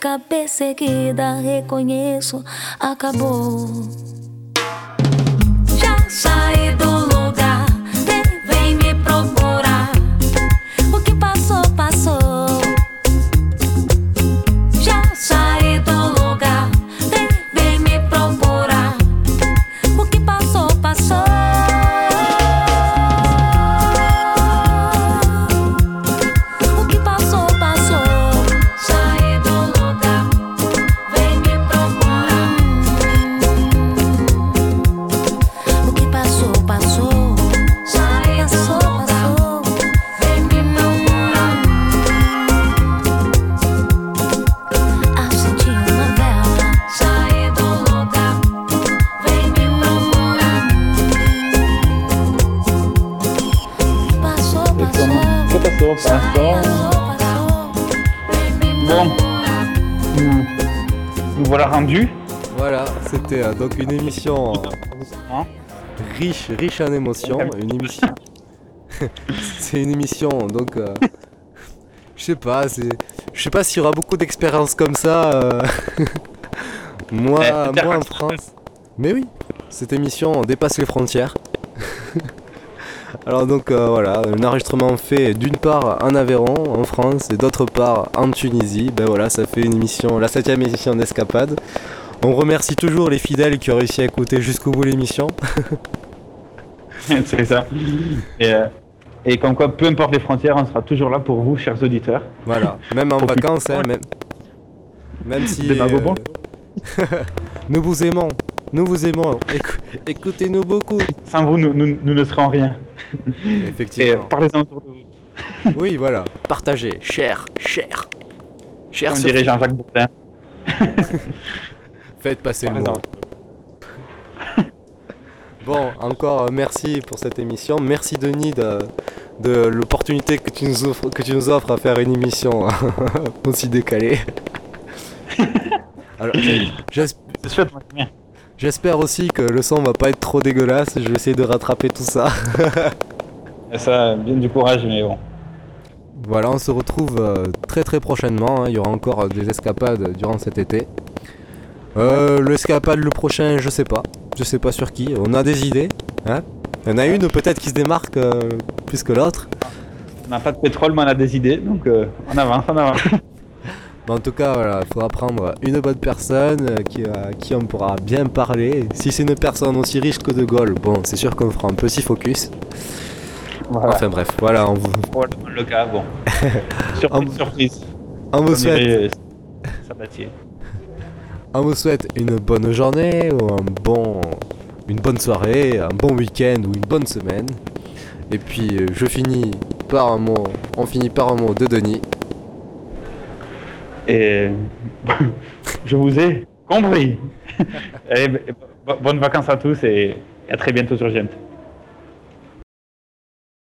cabeça erguida, reconheço, acabou. Bon, nous, nous voilà rendus. Voilà, c'était euh, donc une émission euh, riche, riche en émotions, une émission. c'est une émission donc. euh, je sais pas, c'est, je sais pas s'il y aura beaucoup d'expériences comme ça. moi, Eh, moi en France. Mais oui, cette émission dépasse les frontières. Alors donc euh, voilà, un enregistrement fait d'une part en Aveyron, en France, et d'autre part en Tunisie. Ben voilà, ça fait une émission, la septième émission d'Escapade. On remercie toujours les fidèles qui ont réussi à écouter jusqu'au bout l'émission. c'est ça. Et, euh, et comme quoi, peu importe les frontières, on sera toujours là pour vous, chers auditeurs. Voilà, même en vacances, hein, même, Même si. Euh, nous vous aimons. Nous vous aimons. Écou- Écoutez-nous beaucoup. Sans vous, nous, nous- nous ne serons rien. Et Effectivement. parlez-en autour de vous. Oui, voilà. Partagez. Cher, cher. Cher sur dirait Jean-Jacques Bourdin. Faites passer le mot. Bon, encore euh, merci pour cette émission. Merci Denis de, de l'opportunité que, tu nous offres- que tu nous offres à faire une émission aussi décalée. Alors, j'ai- J'espère aussi que le son va pas être trop dégueulasse. Je vais essayer de rattraper tout ça. Ça, bien du courage, mais bon. Voilà, on se retrouve euh, très très prochainement. hein. Il y aura encore euh, des escapades durant cet été. Euh, L'escapade le prochain, je sais pas. Je sais pas sur qui. On a des idées. Hein Il y en a une peut-être qui se démarque euh, plus que l'autre. On n'a pas de pétrole, mais on a des idées, donc euh, on avance, on avance. Mais en tout cas, voilà, il faudra prendre une bonne personne euh, qui, à qui on pourra bien parler. Si c'est une personne aussi riche que De Gaulle, bon, c'est sûr qu'on fera un petit focus. Voilà. Enfin bref, voilà, on vous, Probablement le cas, bon. surprise, surprise. on vous souhaite dirait, euh. On vous souhaite une bonne journée ou un bon, une bonne soirée, un bon week-end ou une bonne semaine. Et puis euh, je finis par un mot, on finit par un mot de Denis. Et je vous ai compris. B- bonnes vacances à tous et à très bientôt sur GMT.